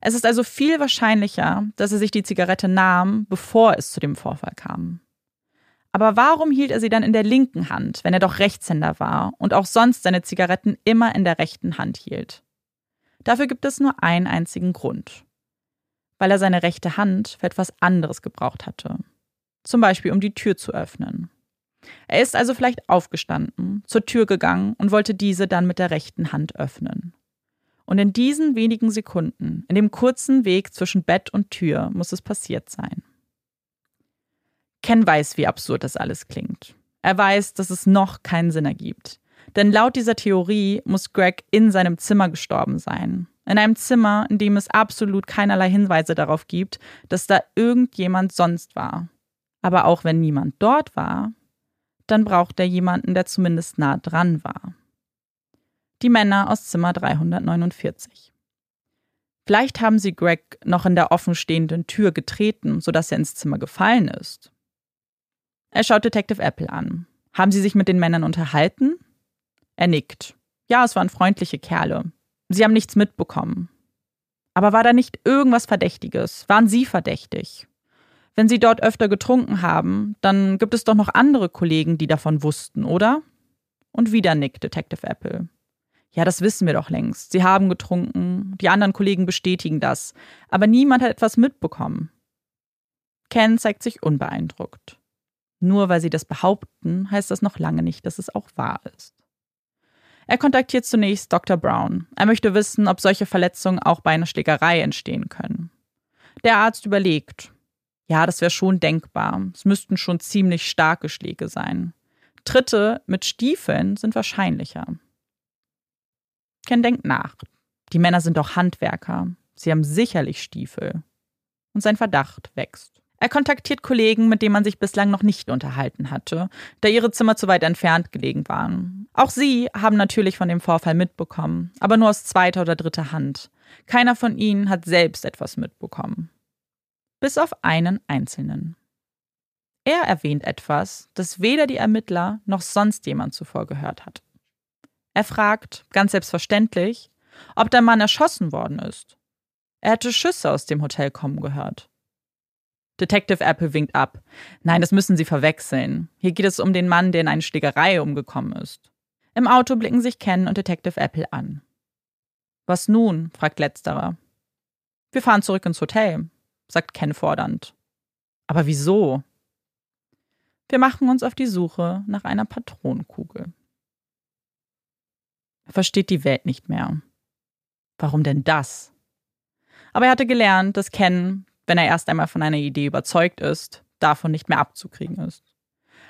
Es ist also viel wahrscheinlicher, dass er sich die Zigarette nahm, bevor es zu dem Vorfall kam. Aber warum hielt er sie dann in der linken Hand, wenn er doch Rechtshänder war und auch sonst seine Zigaretten immer in der rechten Hand hielt? Dafür gibt es nur einen einzigen Grund. Weil er seine rechte Hand für etwas anderes gebraucht hatte. Zum Beispiel, um die Tür zu öffnen. Er ist also vielleicht aufgestanden, zur Tür gegangen und wollte diese dann mit der rechten Hand öffnen. Und in diesen wenigen Sekunden, in dem kurzen Weg zwischen Bett und Tür, muss es passiert sein. Ken weiß, wie absurd das alles klingt. Er weiß, dass es noch keinen Sinn ergibt. Denn laut dieser Theorie muss Greg in seinem Zimmer gestorben sein. In einem Zimmer, in dem es absolut keinerlei Hinweise darauf gibt, dass da irgendjemand sonst war. Aber auch wenn niemand dort war, dann braucht er jemanden, der zumindest nah dran war. Die Männer aus Zimmer 349. Vielleicht haben sie Greg noch in der offenstehenden Tür getreten, sodass er ins Zimmer gefallen ist. Er schaut Detective Apple an. Haben Sie sich mit den Männern unterhalten? Er nickt. Ja, es waren freundliche Kerle. Sie haben nichts mitbekommen. Aber war da nicht irgendwas Verdächtiges? Waren Sie verdächtig? Wenn Sie dort öfter getrunken haben, dann gibt es doch noch andere Kollegen, die davon wussten, oder? Und wieder nickt Detective Apple. Ja, das wissen wir doch längst. Sie haben getrunken, die anderen Kollegen bestätigen das, aber niemand hat etwas mitbekommen. Ken zeigt sich unbeeindruckt. Nur weil sie das behaupten, heißt das noch lange nicht, dass es auch wahr ist. Er kontaktiert zunächst Dr. Brown. Er möchte wissen, ob solche Verletzungen auch bei einer Schlägerei entstehen können. Der Arzt überlegt. Ja, das wäre schon denkbar. Es müssten schon ziemlich starke Schläge sein. Tritte mit Stiefeln sind wahrscheinlicher. Ken denkt nach. Die Männer sind doch Handwerker. Sie haben sicherlich Stiefel. Und sein Verdacht wächst. Er kontaktiert Kollegen, mit denen man sich bislang noch nicht unterhalten hatte, da ihre Zimmer zu weit entfernt gelegen waren. Auch sie haben natürlich von dem Vorfall mitbekommen, aber nur aus zweiter oder dritter Hand. Keiner von ihnen hat selbst etwas mitbekommen. Bis auf einen einzelnen. Er erwähnt etwas, das weder die Ermittler noch sonst jemand zuvor gehört hat. Er fragt, ganz selbstverständlich, ob der Mann erschossen worden ist. Er hätte Schüsse aus dem Hotel kommen gehört. Detective Apple winkt ab. Nein, das müssen Sie verwechseln. Hier geht es um den Mann, der in eine Schlägerei umgekommen ist. Im Auto blicken sich Ken und Detective Apple an. Was nun? fragt letzterer. Wir fahren zurück ins Hotel, sagt Ken fordernd. Aber wieso? Wir machen uns auf die Suche nach einer Patronenkugel. Er versteht die Welt nicht mehr. Warum denn das? Aber er hatte gelernt, dass Ken wenn er erst einmal von einer Idee überzeugt ist, davon nicht mehr abzukriegen ist.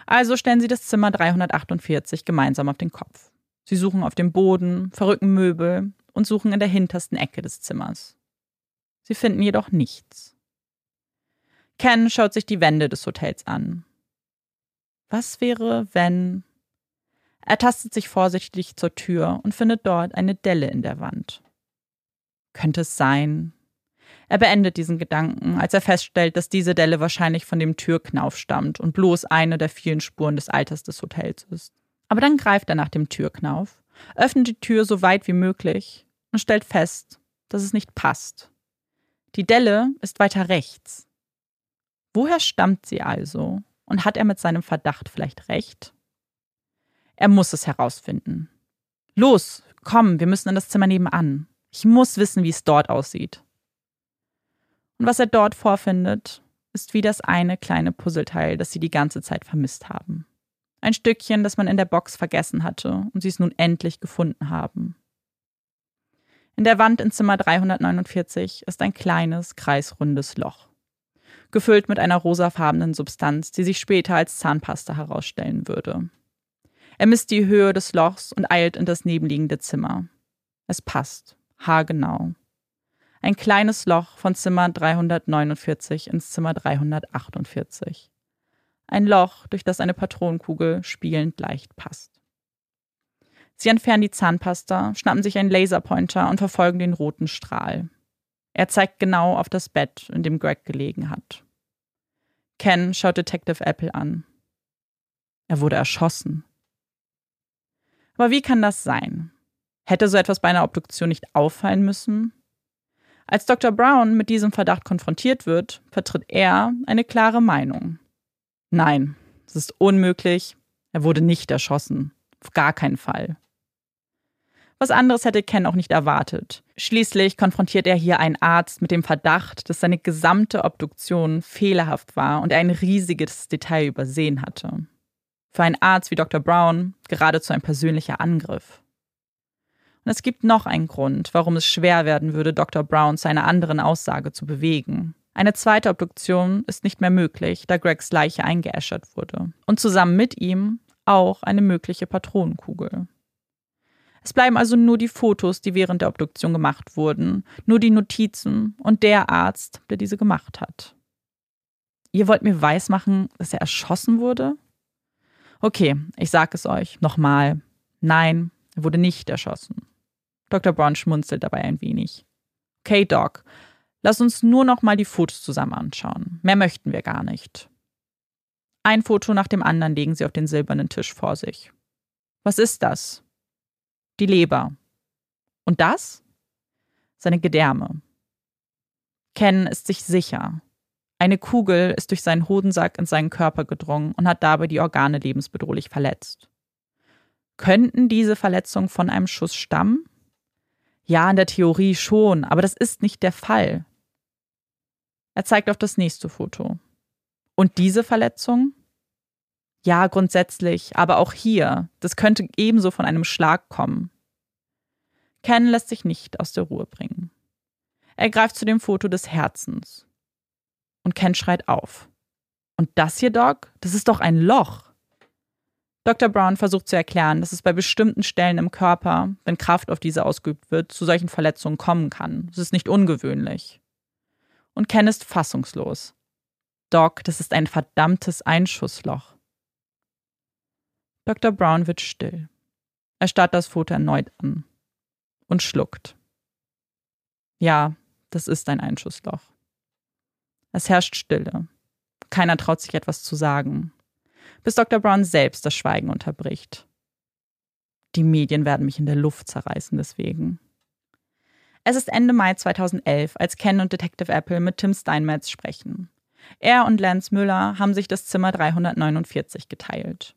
Also stellen sie das Zimmer 348 gemeinsam auf den Kopf. Sie suchen auf dem Boden, verrücken Möbel und suchen in der hintersten Ecke des Zimmers. Sie finden jedoch nichts. Ken schaut sich die Wände des Hotels an. Was wäre, wenn. Er tastet sich vorsichtig zur Tür und findet dort eine Delle in der Wand. Könnte es sein, Er beendet diesen Gedanken, als er feststellt, dass diese Delle wahrscheinlich von dem Türknauf stammt und bloß eine der vielen Spuren des Alters des Hotels ist. Aber dann greift er nach dem Türknauf, öffnet die Tür so weit wie möglich und stellt fest, dass es nicht passt. Die Delle ist weiter rechts. Woher stammt sie also? Und hat er mit seinem Verdacht vielleicht recht? Er muss es herausfinden. Los, komm, wir müssen in das Zimmer nebenan. Ich muss wissen, wie es dort aussieht. Und was er dort vorfindet, ist wie das eine kleine Puzzleteil, das sie die ganze Zeit vermisst haben. Ein Stückchen, das man in der Box vergessen hatte und sie es nun endlich gefunden haben. In der Wand in Zimmer 349 ist ein kleines, kreisrundes Loch, gefüllt mit einer rosafarbenen Substanz, die sich später als Zahnpasta herausstellen würde. Er misst die Höhe des Lochs und eilt in das nebenliegende Zimmer. Es passt, haargenau. Ein kleines Loch von Zimmer 349 ins Zimmer 348. Ein Loch, durch das eine Patronenkugel spielend leicht passt. Sie entfernen die Zahnpasta, schnappen sich einen Laserpointer und verfolgen den roten Strahl. Er zeigt genau auf das Bett, in dem Greg gelegen hat. Ken schaut Detective Apple an. Er wurde erschossen. Aber wie kann das sein? Hätte so etwas bei einer Obduktion nicht auffallen müssen? Als Dr. Brown mit diesem Verdacht konfrontiert wird, vertritt er eine klare Meinung. Nein, es ist unmöglich. Er wurde nicht erschossen. Auf gar keinen Fall. Was anderes hätte Ken auch nicht erwartet. Schließlich konfrontiert er hier einen Arzt mit dem Verdacht, dass seine gesamte Obduktion fehlerhaft war und er ein riesiges Detail übersehen hatte. Für einen Arzt wie Dr. Brown geradezu ein persönlicher Angriff. Und es gibt noch einen Grund, warum es schwer werden würde, Dr. Brown zu einer anderen Aussage zu bewegen. Eine zweite Obduktion ist nicht mehr möglich, da Gregs Leiche eingeäschert wurde. Und zusammen mit ihm auch eine mögliche Patronenkugel. Es bleiben also nur die Fotos, die während der Obduktion gemacht wurden, nur die Notizen und der Arzt, der diese gemacht hat. Ihr wollt mir weismachen, dass er erschossen wurde? Okay, ich sag es euch nochmal. Nein, er wurde nicht erschossen. Dr. Brown schmunzelt dabei ein wenig. Okay, Doc, lass uns nur noch mal die Fotos zusammen anschauen. Mehr möchten wir gar nicht. Ein Foto nach dem anderen legen sie auf den silbernen Tisch vor sich. Was ist das? Die Leber. Und das? Seine Gedärme. Ken ist sich sicher. Eine Kugel ist durch seinen Hodensack in seinen Körper gedrungen und hat dabei die Organe lebensbedrohlich verletzt. Könnten diese Verletzungen von einem Schuss stammen? Ja, in der Theorie schon, aber das ist nicht der Fall. Er zeigt auf das nächste Foto. Und diese Verletzung? Ja, grundsätzlich, aber auch hier, das könnte ebenso von einem Schlag kommen. Ken lässt sich nicht aus der Ruhe bringen. Er greift zu dem Foto des Herzens und Ken schreit auf. Und das hier, Doc? Das ist doch ein Loch. Dr. Brown versucht zu erklären, dass es bei bestimmten Stellen im Körper, wenn Kraft auf diese ausgeübt wird, zu solchen Verletzungen kommen kann. Das ist nicht ungewöhnlich. Und Ken ist fassungslos. Doc, das ist ein verdammtes Einschussloch. Dr. Brown wird still. Er starrt das Foto erneut an und schluckt. Ja, das ist ein Einschussloch. Es herrscht Stille. Keiner traut sich etwas zu sagen, bis Dr. Brown selbst das Schweigen unterbricht. Die Medien werden mich in der Luft zerreißen deswegen. Es ist Ende Mai 2011, als Ken und Detective Apple mit Tim Steinmetz sprechen. Er und Lance Müller haben sich das Zimmer 349 geteilt.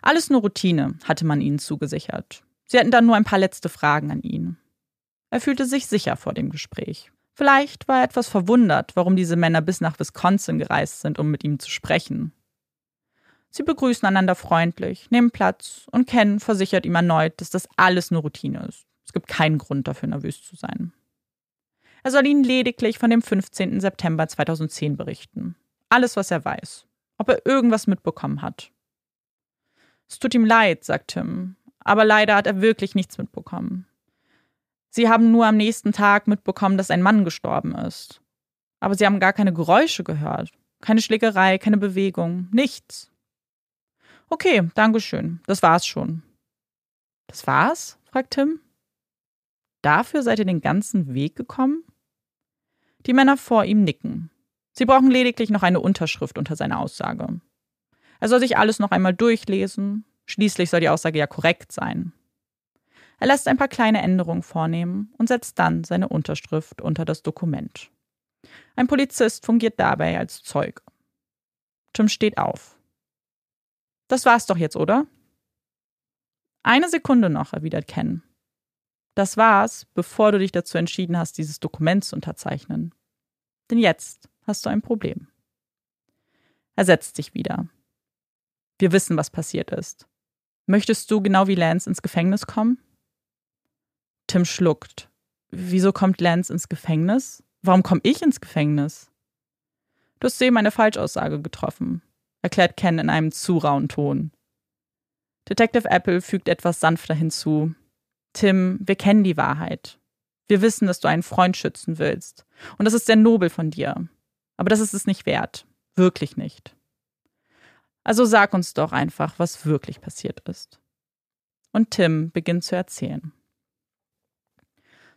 Alles nur Routine, hatte man ihnen zugesichert. Sie hatten dann nur ein paar letzte Fragen an ihn. Er fühlte sich sicher vor dem Gespräch. Vielleicht war er etwas verwundert, warum diese Männer bis nach Wisconsin gereist sind, um mit ihm zu sprechen. Sie begrüßen einander freundlich, nehmen Platz und Ken versichert ihm erneut, dass das alles nur Routine ist. Es gibt keinen Grund dafür, nervös zu sein. Er soll ihnen lediglich von dem 15. September 2010 berichten. Alles, was er weiß. Ob er irgendwas mitbekommen hat. Es tut ihm leid, sagt Tim, aber leider hat er wirklich nichts mitbekommen. Sie haben nur am nächsten Tag mitbekommen, dass ein Mann gestorben ist. Aber sie haben gar keine Geräusche gehört. Keine Schlägerei, keine Bewegung, nichts. Okay, Dankeschön. Das war's schon. Das war's? fragt Tim. Dafür seid ihr den ganzen Weg gekommen? Die Männer vor ihm nicken. Sie brauchen lediglich noch eine Unterschrift unter seiner Aussage. Er soll sich alles noch einmal durchlesen. Schließlich soll die Aussage ja korrekt sein. Er lässt ein paar kleine Änderungen vornehmen und setzt dann seine Unterschrift unter das Dokument. Ein Polizist fungiert dabei als Zeuge. Tim steht auf. Das war's doch jetzt, oder? Eine Sekunde noch, erwidert Ken. Das war's, bevor du dich dazu entschieden hast, dieses Dokument zu unterzeichnen. Denn jetzt hast du ein Problem. Er setzt sich wieder. Wir wissen, was passiert ist. Möchtest du genau wie Lance ins Gefängnis kommen? Tim schluckt. Wieso kommt Lance ins Gefängnis? Warum komme ich ins Gefängnis? Du hast eben eine Falschaussage getroffen, erklärt Ken in einem zu rauen Ton. Detective Apple fügt etwas sanfter hinzu. Tim, wir kennen die Wahrheit. Wir wissen, dass du einen Freund schützen willst. Und das ist sehr nobel von dir. Aber das ist es nicht wert. Wirklich nicht. Also sag uns doch einfach, was wirklich passiert ist. Und Tim beginnt zu erzählen.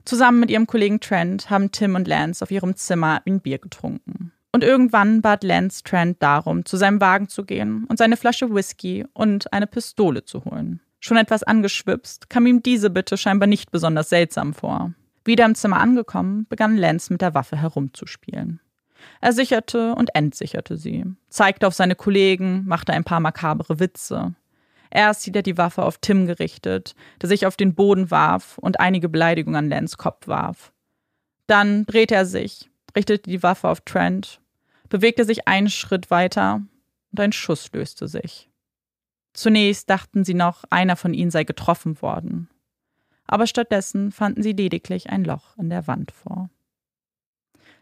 Zusammen mit ihrem Kollegen Trent haben Tim und Lance auf ihrem Zimmer ein Bier getrunken. Und irgendwann bat Lance Trent darum, zu seinem Wagen zu gehen und seine Flasche Whisky und eine Pistole zu holen. Schon etwas angeschwipst, kam ihm diese Bitte scheinbar nicht besonders seltsam vor. Wieder im Zimmer angekommen, begann Lance mit der Waffe herumzuspielen. Er sicherte und entsicherte sie, zeigte auf seine Kollegen, machte ein paar makabere Witze. Erst hielt er die Waffe auf Tim gerichtet, der sich auf den Boden warf und einige Beleidigungen an Lance Kopf warf. Dann drehte er sich, richtete die Waffe auf Trent, bewegte sich einen Schritt weiter und ein Schuss löste sich. Zunächst dachten sie noch, einer von ihnen sei getroffen worden. Aber stattdessen fanden sie lediglich ein Loch in der Wand vor.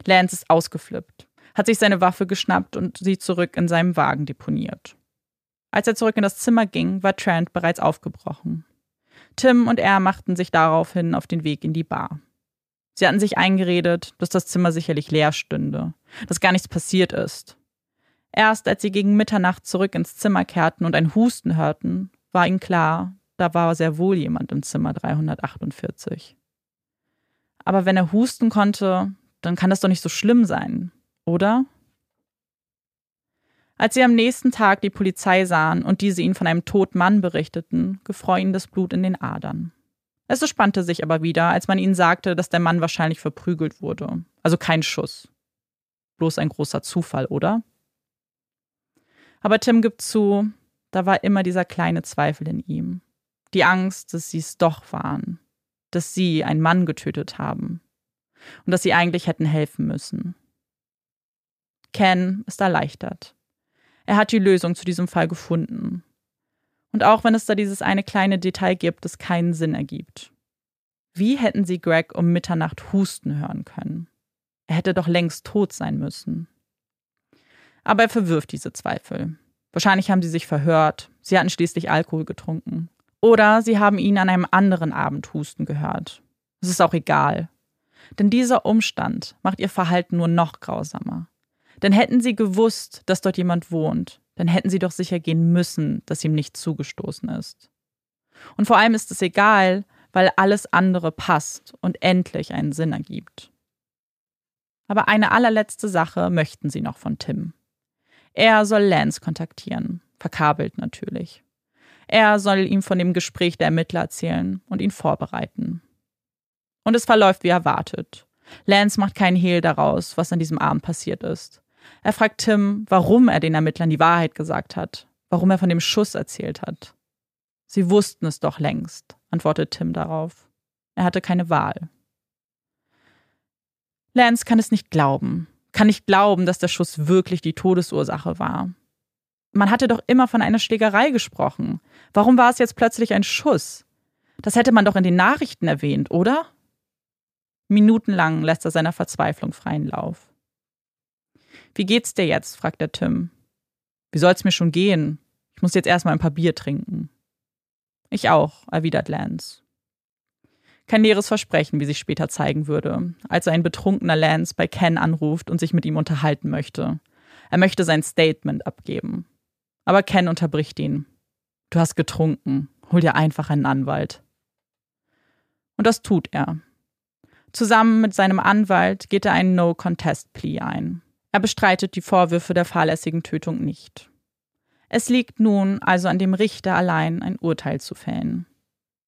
Lance ist ausgeflippt, hat sich seine Waffe geschnappt und sie zurück in seinem Wagen deponiert. Als er zurück in das Zimmer ging, war Trent bereits aufgebrochen. Tim und er machten sich daraufhin auf den Weg in die Bar. Sie hatten sich eingeredet, dass das Zimmer sicherlich leer stünde, dass gar nichts passiert ist. Erst als sie gegen Mitternacht zurück ins Zimmer kehrten und ein Husten hörten, war ihnen klar, da war sehr wohl jemand im Zimmer 348. Aber wenn er husten konnte, dann kann das doch nicht so schlimm sein, oder? Als sie am nächsten Tag die Polizei sahen und diese ihnen von einem toten Mann berichteten, gefror ihnen das Blut in den Adern. Es spannte sich aber wieder, als man ihnen sagte, dass der Mann wahrscheinlich verprügelt wurde. Also kein Schuss. Bloß ein großer Zufall, oder? Aber Tim gibt zu, da war immer dieser kleine Zweifel in ihm. Die Angst, dass sie es doch waren. Dass sie einen Mann getötet haben und dass sie eigentlich hätten helfen müssen. Ken ist erleichtert. Er hat die Lösung zu diesem Fall gefunden. Und auch wenn es da dieses eine kleine Detail gibt, das keinen Sinn ergibt. Wie hätten sie Greg um Mitternacht husten hören können? Er hätte doch längst tot sein müssen. Aber er verwirft diese Zweifel. Wahrscheinlich haben sie sich verhört, sie hatten schließlich Alkohol getrunken. Oder sie haben ihn an einem anderen Abend husten gehört. Es ist auch egal. Denn dieser Umstand macht ihr Verhalten nur noch grausamer. Denn hätten sie gewusst, dass dort jemand wohnt, dann hätten sie doch sicher gehen müssen, dass ihm nicht zugestoßen ist. Und vor allem ist es egal, weil alles andere passt und endlich einen Sinn ergibt. Aber eine allerletzte Sache möchten sie noch von Tim. Er soll Lance kontaktieren, verkabelt natürlich. Er soll ihm von dem Gespräch der Ermittler erzählen und ihn vorbereiten. Und es verläuft wie erwartet. Lance macht keinen Hehl daraus, was an diesem Abend passiert ist. Er fragt Tim, warum er den Ermittlern die Wahrheit gesagt hat, warum er von dem Schuss erzählt hat. Sie wussten es doch längst, antwortet Tim darauf. Er hatte keine Wahl. Lance kann es nicht glauben, kann nicht glauben, dass der Schuss wirklich die Todesursache war. Man hatte doch immer von einer Schlägerei gesprochen. Warum war es jetzt plötzlich ein Schuss? Das hätte man doch in den Nachrichten erwähnt, oder? Minutenlang lässt er seiner Verzweiflung freien Lauf. Wie geht's dir jetzt? fragt er Tim. Wie soll's mir schon gehen? Ich muss jetzt erstmal ein paar Bier trinken. Ich auch, erwidert Lance. Kein leeres Versprechen, wie sich später zeigen würde, als ein betrunkener Lance bei Ken anruft und sich mit ihm unterhalten möchte. Er möchte sein Statement abgeben. Aber Ken unterbricht ihn. Du hast getrunken. Hol dir einfach einen Anwalt. Und das tut er. Zusammen mit seinem Anwalt geht er einen No-Contest-Plea ein. Er bestreitet die Vorwürfe der fahrlässigen Tötung nicht. Es liegt nun also an dem Richter allein, ein Urteil zu fällen.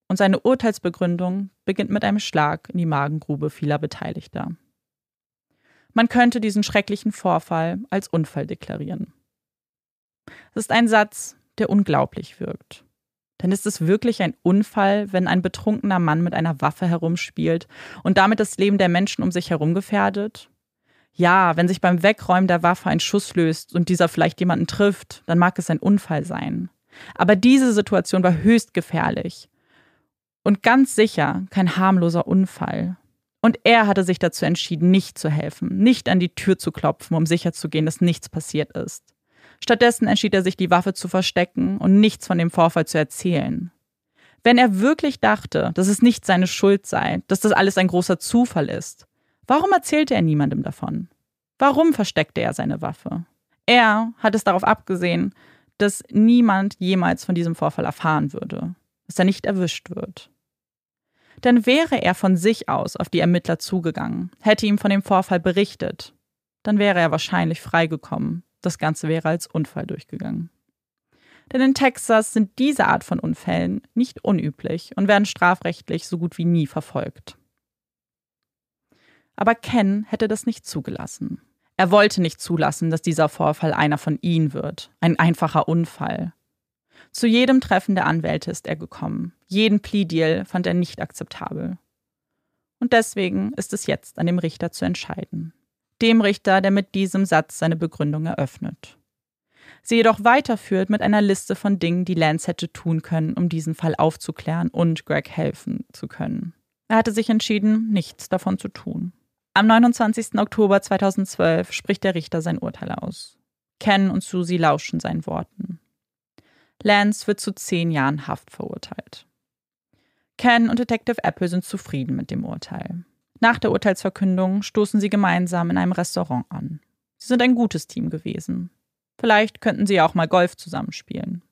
Und seine Urteilsbegründung beginnt mit einem Schlag in die Magengrube vieler Beteiligter. Man könnte diesen schrecklichen Vorfall als Unfall deklarieren. Es ist ein Satz, der unglaublich wirkt. Denn ist es wirklich ein Unfall, wenn ein betrunkener Mann mit einer Waffe herumspielt und damit das Leben der Menschen um sich herum gefährdet? Ja, wenn sich beim Wegräumen der Waffe ein Schuss löst und dieser vielleicht jemanden trifft, dann mag es ein Unfall sein. Aber diese Situation war höchst gefährlich. Und ganz sicher kein harmloser Unfall. Und er hatte sich dazu entschieden, nicht zu helfen, nicht an die Tür zu klopfen, um sicherzugehen, dass nichts passiert ist. Stattdessen entschied er sich, die Waffe zu verstecken und nichts von dem Vorfall zu erzählen. Wenn er wirklich dachte, dass es nicht seine Schuld sei, dass das alles ein großer Zufall ist, warum erzählte er niemandem davon? Warum versteckte er seine Waffe? Er hat es darauf abgesehen, dass niemand jemals von diesem Vorfall erfahren würde, dass er nicht erwischt wird. Denn wäre er von sich aus auf die Ermittler zugegangen, hätte ihm von dem Vorfall berichtet, dann wäre er wahrscheinlich freigekommen das Ganze wäre als Unfall durchgegangen. Denn in Texas sind diese Art von Unfällen nicht unüblich und werden strafrechtlich so gut wie nie verfolgt. Aber Ken hätte das nicht zugelassen. Er wollte nicht zulassen, dass dieser Vorfall einer von ihnen wird, ein einfacher Unfall. Zu jedem Treffen der Anwälte ist er gekommen. Jeden Plea-Deal fand er nicht akzeptabel. Und deswegen ist es jetzt an dem Richter zu entscheiden dem Richter, der mit diesem Satz seine Begründung eröffnet. Sie jedoch weiterführt mit einer Liste von Dingen, die Lance hätte tun können, um diesen Fall aufzuklären und Greg helfen zu können. Er hatte sich entschieden, nichts davon zu tun. Am 29. Oktober 2012 spricht der Richter sein Urteil aus. Ken und Susie lauschen seinen Worten. Lance wird zu zehn Jahren Haft verurteilt. Ken und Detective Apple sind zufrieden mit dem Urteil. Nach der Urteilsverkündung stoßen sie gemeinsam in einem Restaurant an. Sie sind ein gutes Team gewesen. Vielleicht könnten sie auch mal Golf zusammenspielen.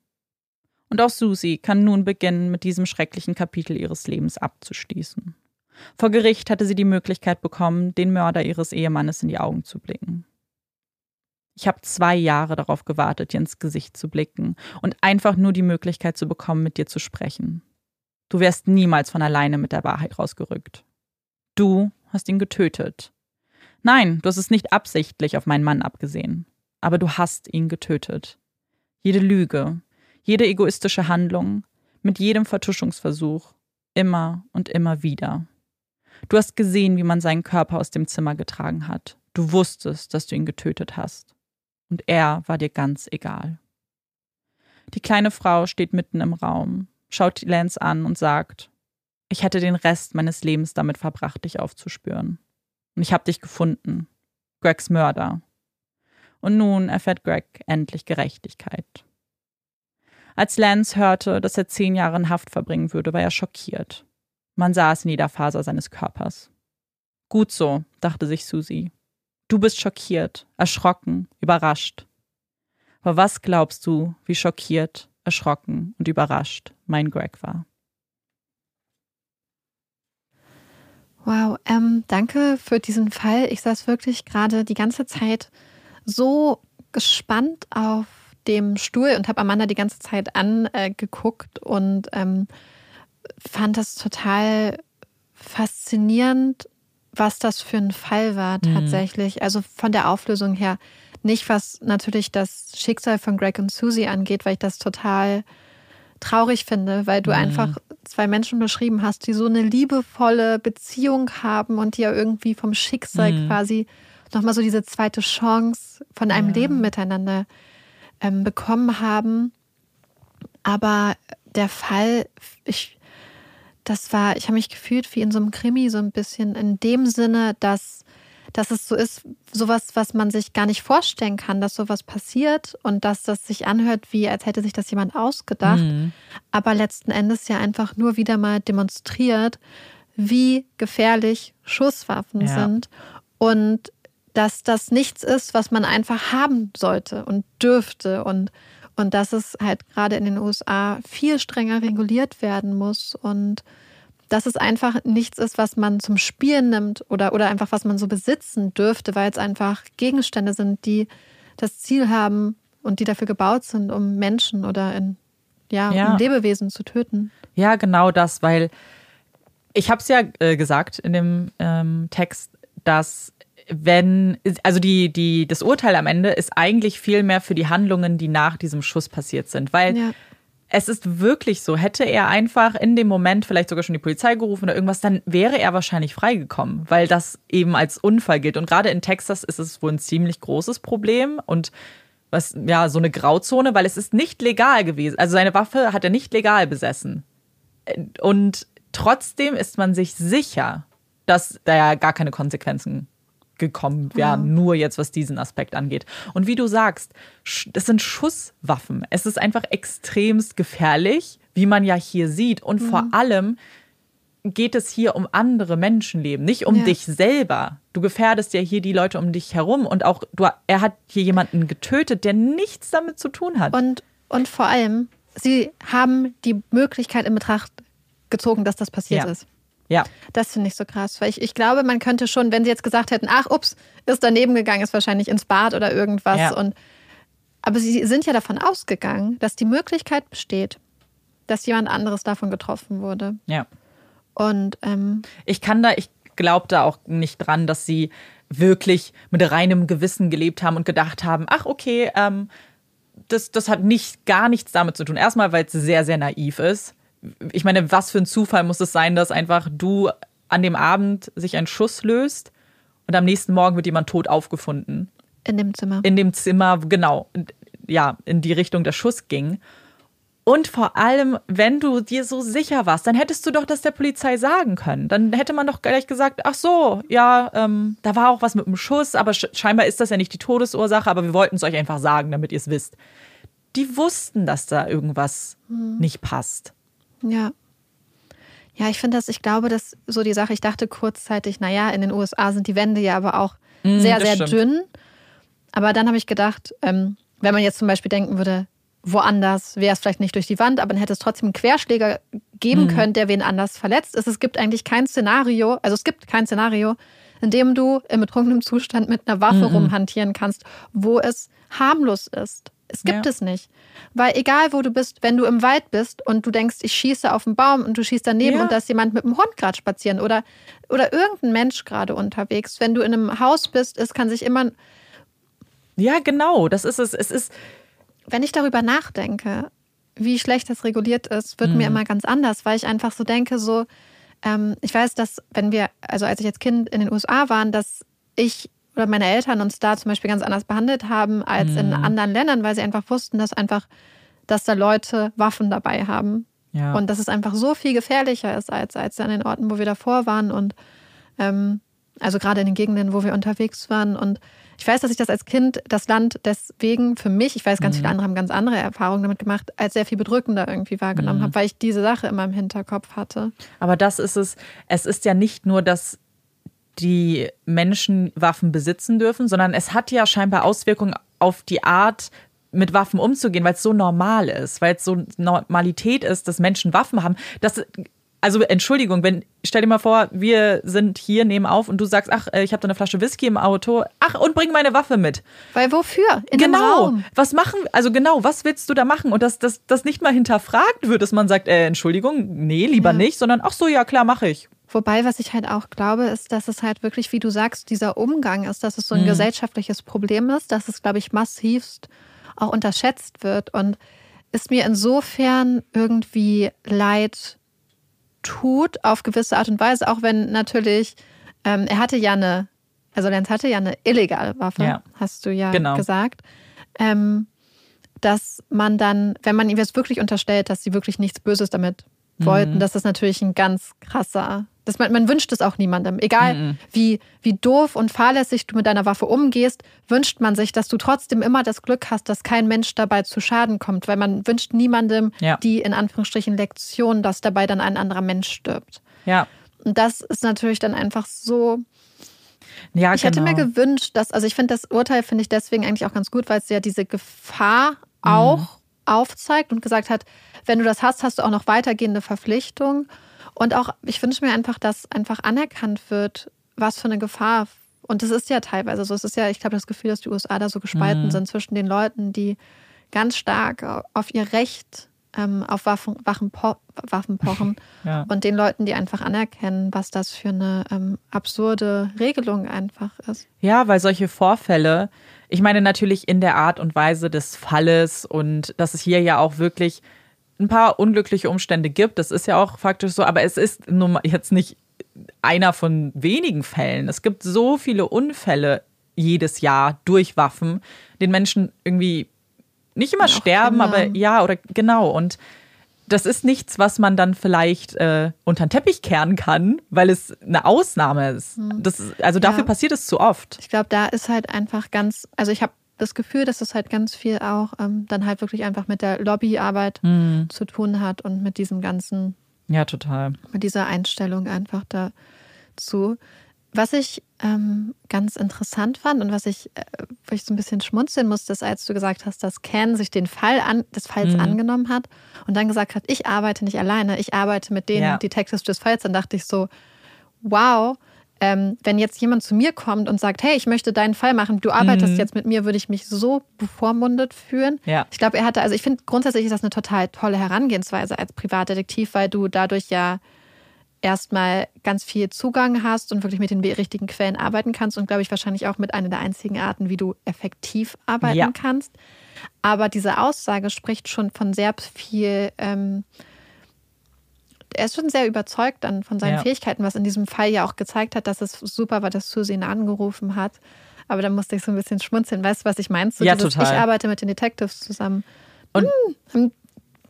Und auch Susie kann nun beginnen, mit diesem schrecklichen Kapitel ihres Lebens abzuschließen. Vor Gericht hatte sie die Möglichkeit bekommen, den Mörder ihres Ehemannes in die Augen zu blicken. Ich habe zwei Jahre darauf gewartet, dir ins Gesicht zu blicken und einfach nur die Möglichkeit zu bekommen, mit dir zu sprechen. Du wärst niemals von alleine mit der Wahrheit rausgerückt. Du hast ihn getötet. Nein, du hast es nicht absichtlich auf meinen Mann abgesehen. Aber du hast ihn getötet. Jede Lüge, jede egoistische Handlung, mit jedem Vertuschungsversuch, immer und immer wieder. Du hast gesehen, wie man seinen Körper aus dem Zimmer getragen hat. Du wusstest, dass du ihn getötet hast. Und er war dir ganz egal. Die kleine Frau steht mitten im Raum, schaut Lance an und sagt, ich hätte den Rest meines Lebens damit verbracht, dich aufzuspüren. Und ich habe dich gefunden. Gregs Mörder. Und nun erfährt Greg endlich Gerechtigkeit. Als Lance hörte, dass er zehn Jahre in Haft verbringen würde, war er schockiert. Man sah es in jeder Faser seines Körpers. Gut so, dachte sich Susie. Du bist schockiert, erschrocken, überrascht. Aber was glaubst du, wie schockiert, erschrocken und überrascht mein Greg war? Wow, ähm, danke für diesen Fall. Ich saß wirklich gerade die ganze Zeit so gespannt auf dem Stuhl und habe Amanda die ganze Zeit angeguckt und ähm, fand das total faszinierend, was das für ein Fall war mhm. tatsächlich. Mhm. Also von der Auflösung her. Nicht, was natürlich das Schicksal von Greg und Susie angeht, weil ich das total traurig finde, weil du mhm. einfach zwei Menschen beschrieben hast, die so eine liebevolle Beziehung haben und die ja irgendwie vom Schicksal mhm. quasi nochmal so diese zweite Chance von einem ja. Leben miteinander ähm, bekommen haben. Aber der Fall, ich, das war, ich habe mich gefühlt wie in so einem Krimi, so ein bisschen in dem Sinne, dass dass es so ist, sowas, was man sich gar nicht vorstellen kann, dass sowas passiert und dass das sich anhört, wie als hätte sich das jemand ausgedacht, mhm. aber letzten Endes ja einfach nur wieder mal demonstriert, wie gefährlich Schusswaffen ja. sind und dass das nichts ist, was man einfach haben sollte und dürfte und und dass es halt gerade in den USA viel strenger reguliert werden muss und dass es einfach nichts ist, was man zum Spielen nimmt oder, oder einfach was man so besitzen dürfte, weil es einfach Gegenstände sind, die das Ziel haben und die dafür gebaut sind, um Menschen oder in, ja, Ja. Um Lebewesen zu töten. Ja, genau das, weil ich habe es ja äh, gesagt in dem ähm, Text, dass wenn, also die, die, das Urteil am Ende ist eigentlich viel mehr für die Handlungen, die nach diesem Schuss passiert sind, weil Ja. es ist wirklich so, hätte er einfach in dem Moment vielleicht sogar schon die Polizei gerufen oder irgendwas, dann wäre er wahrscheinlich freigekommen, weil das eben als Unfall gilt. Und gerade in Texas ist es wohl ein ziemlich großes Problem und was, ja, so eine Grauzone, weil es ist nicht legal gewesen. Also seine Waffe hat er nicht legal besessen. Und trotzdem ist man sich sicher, dass da ja gar keine Konsequenzen gekommen wären, nur jetzt was diesen Aspekt angeht. Und wie du sagst, das sind Schusswaffen. Es ist einfach extremst gefährlich, wie man ja hier sieht. Und vor allem geht es hier um andere Menschenleben, nicht um Ja. dich selber. Du gefährdest ja hier die Leute um dich herum und auch du, er hat hier jemanden getötet, der nichts damit zu tun hat. Und, und vor allem, sie haben die Möglichkeit in Betracht gezogen, dass das passiert Ja. ist. Ja, Das finde ich so krass, weil ich, ich glaube, man könnte schon, wenn sie jetzt gesagt hätten, ach, ups, ist daneben gegangen, ist wahrscheinlich ins Bad oder irgendwas. Ja. Und, aber sie sind ja davon ausgegangen, dass die Möglichkeit besteht, dass jemand anderes davon getroffen wurde. ja. Und ähm, ich kann da, ich glaube da auch nicht dran, dass sie wirklich mit reinem Gewissen gelebt haben und gedacht haben, ach okay, ähm, das, das hat nicht gar nichts damit zu tun. Erstmal, weil es sehr, sehr naiv ist. Ich meine, was für ein Zufall muss es sein, dass einfach du an dem Abend sich ein Schuss löst und am nächsten Morgen wird jemand tot aufgefunden. in dem Zimmer. In dem Zimmer, genau, ja, in die Richtung der Schuss ging. Und vor allem, wenn du dir so sicher warst, dann hättest du doch das der Polizei sagen können. Dann hätte man doch gleich gesagt, ach so, ja, ähm, da war auch was mit dem Schuss, aber sch scheinbar ist das ja nicht die Todesursache, aber wir wollten es euch einfach sagen, damit ihr es wisst. Die wussten, dass da irgendwas nicht passt. Ja. Ja, ich finde das, ich glaube, dass so die Sache, ich dachte kurzzeitig, naja, in den USA sind die Wände ja aber auch sehr, das sehr stimmt. dünn. Aber dann habe ich gedacht, ähm, wenn man jetzt zum Beispiel denken würde, woanders wäre es vielleicht nicht durch die Wand, aber dann hätte es trotzdem einen Querschläger geben können, der wen anders verletzt. Es, es gibt eigentlich kein Szenario, also es gibt kein Szenario, in dem du im betrunkenen Zustand mit einer Waffe rumhantieren kannst, wo es harmlos ist. Es gibt Ja. es nicht. Weil egal wo du bist, wenn du im Wald bist und du denkst, ich schieße auf einen Baum und du schießt daneben Ja. und da ist jemand mit dem Hund gerade spazieren oder, oder irgendein Mensch gerade unterwegs. Wenn du in einem Haus bist, es kann sich immer, Ja, genau, das ist es. Es ist, wenn ich darüber nachdenke, wie schlecht das reguliert ist, wird mir immer ganz anders, weil ich einfach so denke, so, ähm, ich weiß, dass wenn wir, also als ich als Kind in den USA waren, dass ich oder meine Eltern uns da zum Beispiel ganz anders behandelt haben als in anderen Ländern, weil sie einfach wussten, dass einfach, dass da Leute Waffen dabei haben. Ja. Und dass es einfach so viel gefährlicher ist als, als an den Orten, wo wir davor waren. Und ähm, also gerade in den Gegenden, wo wir unterwegs waren. Und ich weiß, dass ich das als Kind, das Land deswegen für mich, ich weiß, ganz viele andere haben ganz andere Erfahrungen damit gemacht, als sehr viel bedrückender irgendwie wahrgenommen habe, weil ich diese Sache immer im Hinterkopf hatte. Aber das ist es. Es ist ja nicht nur, dass die Menschen Waffen besitzen dürfen, sondern es hat ja scheinbar Auswirkungen auf die Art, mit Waffen umzugehen, weil es so normal ist, weil es so Normalität ist, dass Menschen Waffen haben. Das, also Entschuldigung, wenn stell dir mal vor, wir sind hier nehmen auf und du sagst, ach, äh, ich habe da eine Flasche Whisky im Auto, ach und bring meine Waffe mit. Weil wofür? In genau. Was machen, also genau, was willst du da machen? Und dass das, das nicht mal hinterfragt wird, dass man sagt, äh, Entschuldigung, nee, lieber Ja. nicht, sondern ach so, ja klar, mache ich. Wobei, was ich halt auch glaube, ist, dass es halt wirklich, wie du sagst, dieser Umgang ist, dass es so ein gesellschaftliches Problem ist, dass es, glaube ich, massivst auch unterschätzt wird und es mir insofern irgendwie leid tut, auf gewisse Art und Weise, auch wenn natürlich, ähm, er hatte ja eine, also Lenz hatte ja eine illegale Waffe, Ja. hast du ja Genau. gesagt. Ähm, dass man dann, wenn man ihm jetzt wirklich unterstellt, dass sie wirklich nichts Böses damit wollten, Mhm. das ist natürlich ein ganz krasser. Das, man, man wünscht es auch niemandem. Egal wie, wie doof und fahrlässig du mit deiner Waffe umgehst, wünscht man sich, dass du trotzdem immer das Glück hast, dass kein Mensch dabei zu Schaden kommt, weil man wünscht niemandem Ja. die in Anführungsstrichen Lektion, dass dabei dann ein anderer Mensch stirbt. Ja. Und das ist natürlich dann einfach so. Ja, Ich hätte genau. mir gewünscht, dass, also ich finde das Urteil finde ich deswegen eigentlich auch ganz gut, weil es ja diese Gefahr auch aufzeigt und gesagt hat, wenn du das hast, hast du auch noch weitergehende Verpflichtungen. Und auch, ich wünsche mir einfach, dass einfach anerkannt wird, was für eine Gefahr. Und das ist ja teilweise so. Es ist ja, ich glaube, das Gefühl, dass die USA da so gespalten Mhm. sind zwischen den Leuten, die ganz stark auf ihr Recht ähm, auf Waffen, Waffen, po Waffen pochen Ja. und den Leuten, die einfach anerkennen, was das für eine ähm, absurde Regelung einfach ist. Ja, weil solche Vorfälle, ich meine natürlich in der Art und Weise des Falles und dass es hier ja auch wirklich ein paar unglückliche Umstände gibt, das ist ja auch faktisch so, aber es ist nun mal jetzt nicht einer von wenigen Fällen. Es gibt so viele Unfälle jedes Jahr durch Waffen, den Menschen irgendwie nicht immer sterben, Kinder. aber ja, oder genau. Und das ist nichts, was man dann vielleicht äh, unter den Teppich kehren kann, weil es eine Ausnahme ist. Das ist also dafür Hm. Ja. passiert es zu oft. Ich glaube, da ist halt einfach ganz, also ich habe das Gefühl, dass es halt ganz viel auch ähm, dann halt wirklich einfach mit der Lobbyarbeit Hm. zu tun hat und mit diesem ganzen, Ja, total. mit dieser Einstellung einfach dazu. Was ich ähm, ganz interessant fand und was ich, äh, wo ich so ein bisschen schmunzeln musste, ist, als du gesagt hast, dass Ken sich den Fall an, des Falls Mhm. angenommen hat und dann gesagt hat, ich arbeite nicht alleine, ich arbeite mit den Ja. Detectives des Falls. Dann dachte ich so, wow, ähm, wenn jetzt jemand zu mir kommt und sagt, hey, ich möchte deinen Fall machen, du arbeitest jetzt mit mir, würde ich mich so bevormundet fühlen. Mhm. Ja. Ich glaube, er hatte, also ich finde grundsätzlich ist das eine total tolle Herangehensweise als Privatdetektiv, weil du dadurch ja erstmal ganz viel Zugang hast und wirklich mit den richtigen Quellen arbeiten kannst und glaube ich wahrscheinlich auch mit einer der einzigen Arten, wie du effektiv arbeiten Ja. kannst. Aber diese Aussage spricht schon von sehr viel, ähm, er ist schon sehr überzeugt dann von seinen Ja. Fähigkeiten, was in diesem Fall ja auch gezeigt hat, dass es super war, dass Susie ihn angerufen hat. Aber da musste ich so ein bisschen schmunzeln. Weißt du, was ich meine? So Ja, dieses, total. Ich arbeite mit den Detectives zusammen. Und- hm,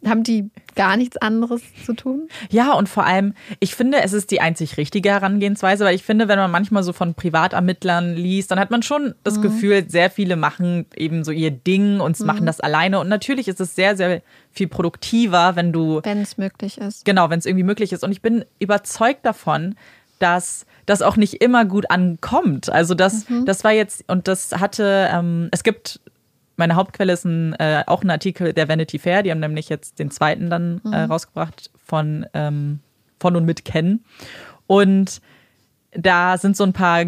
haben, die gar nichts anderes zu tun? Ja, und vor allem, ich finde, es ist die einzig richtige Herangehensweise, weil ich finde, wenn man manchmal so von Privatermittlern liest, dann hat man schon das Gefühl, sehr viele machen eben so ihr Ding und machen das alleine. Und natürlich ist es sehr, sehr viel produktiver, wenn du Wenn es möglich ist. Genau, wenn es irgendwie möglich ist. Und ich bin überzeugt davon, dass das auch nicht immer gut ankommt. Also das, das war jetzt, und das hatte, ähm, es gibt, meine Hauptquelle ist ein, äh, auch ein Artikel der Vanity Fair, die haben nämlich jetzt den zweiten dann äh, rausgebracht von, ähm, von und mit Ken. Und da sind so ein paar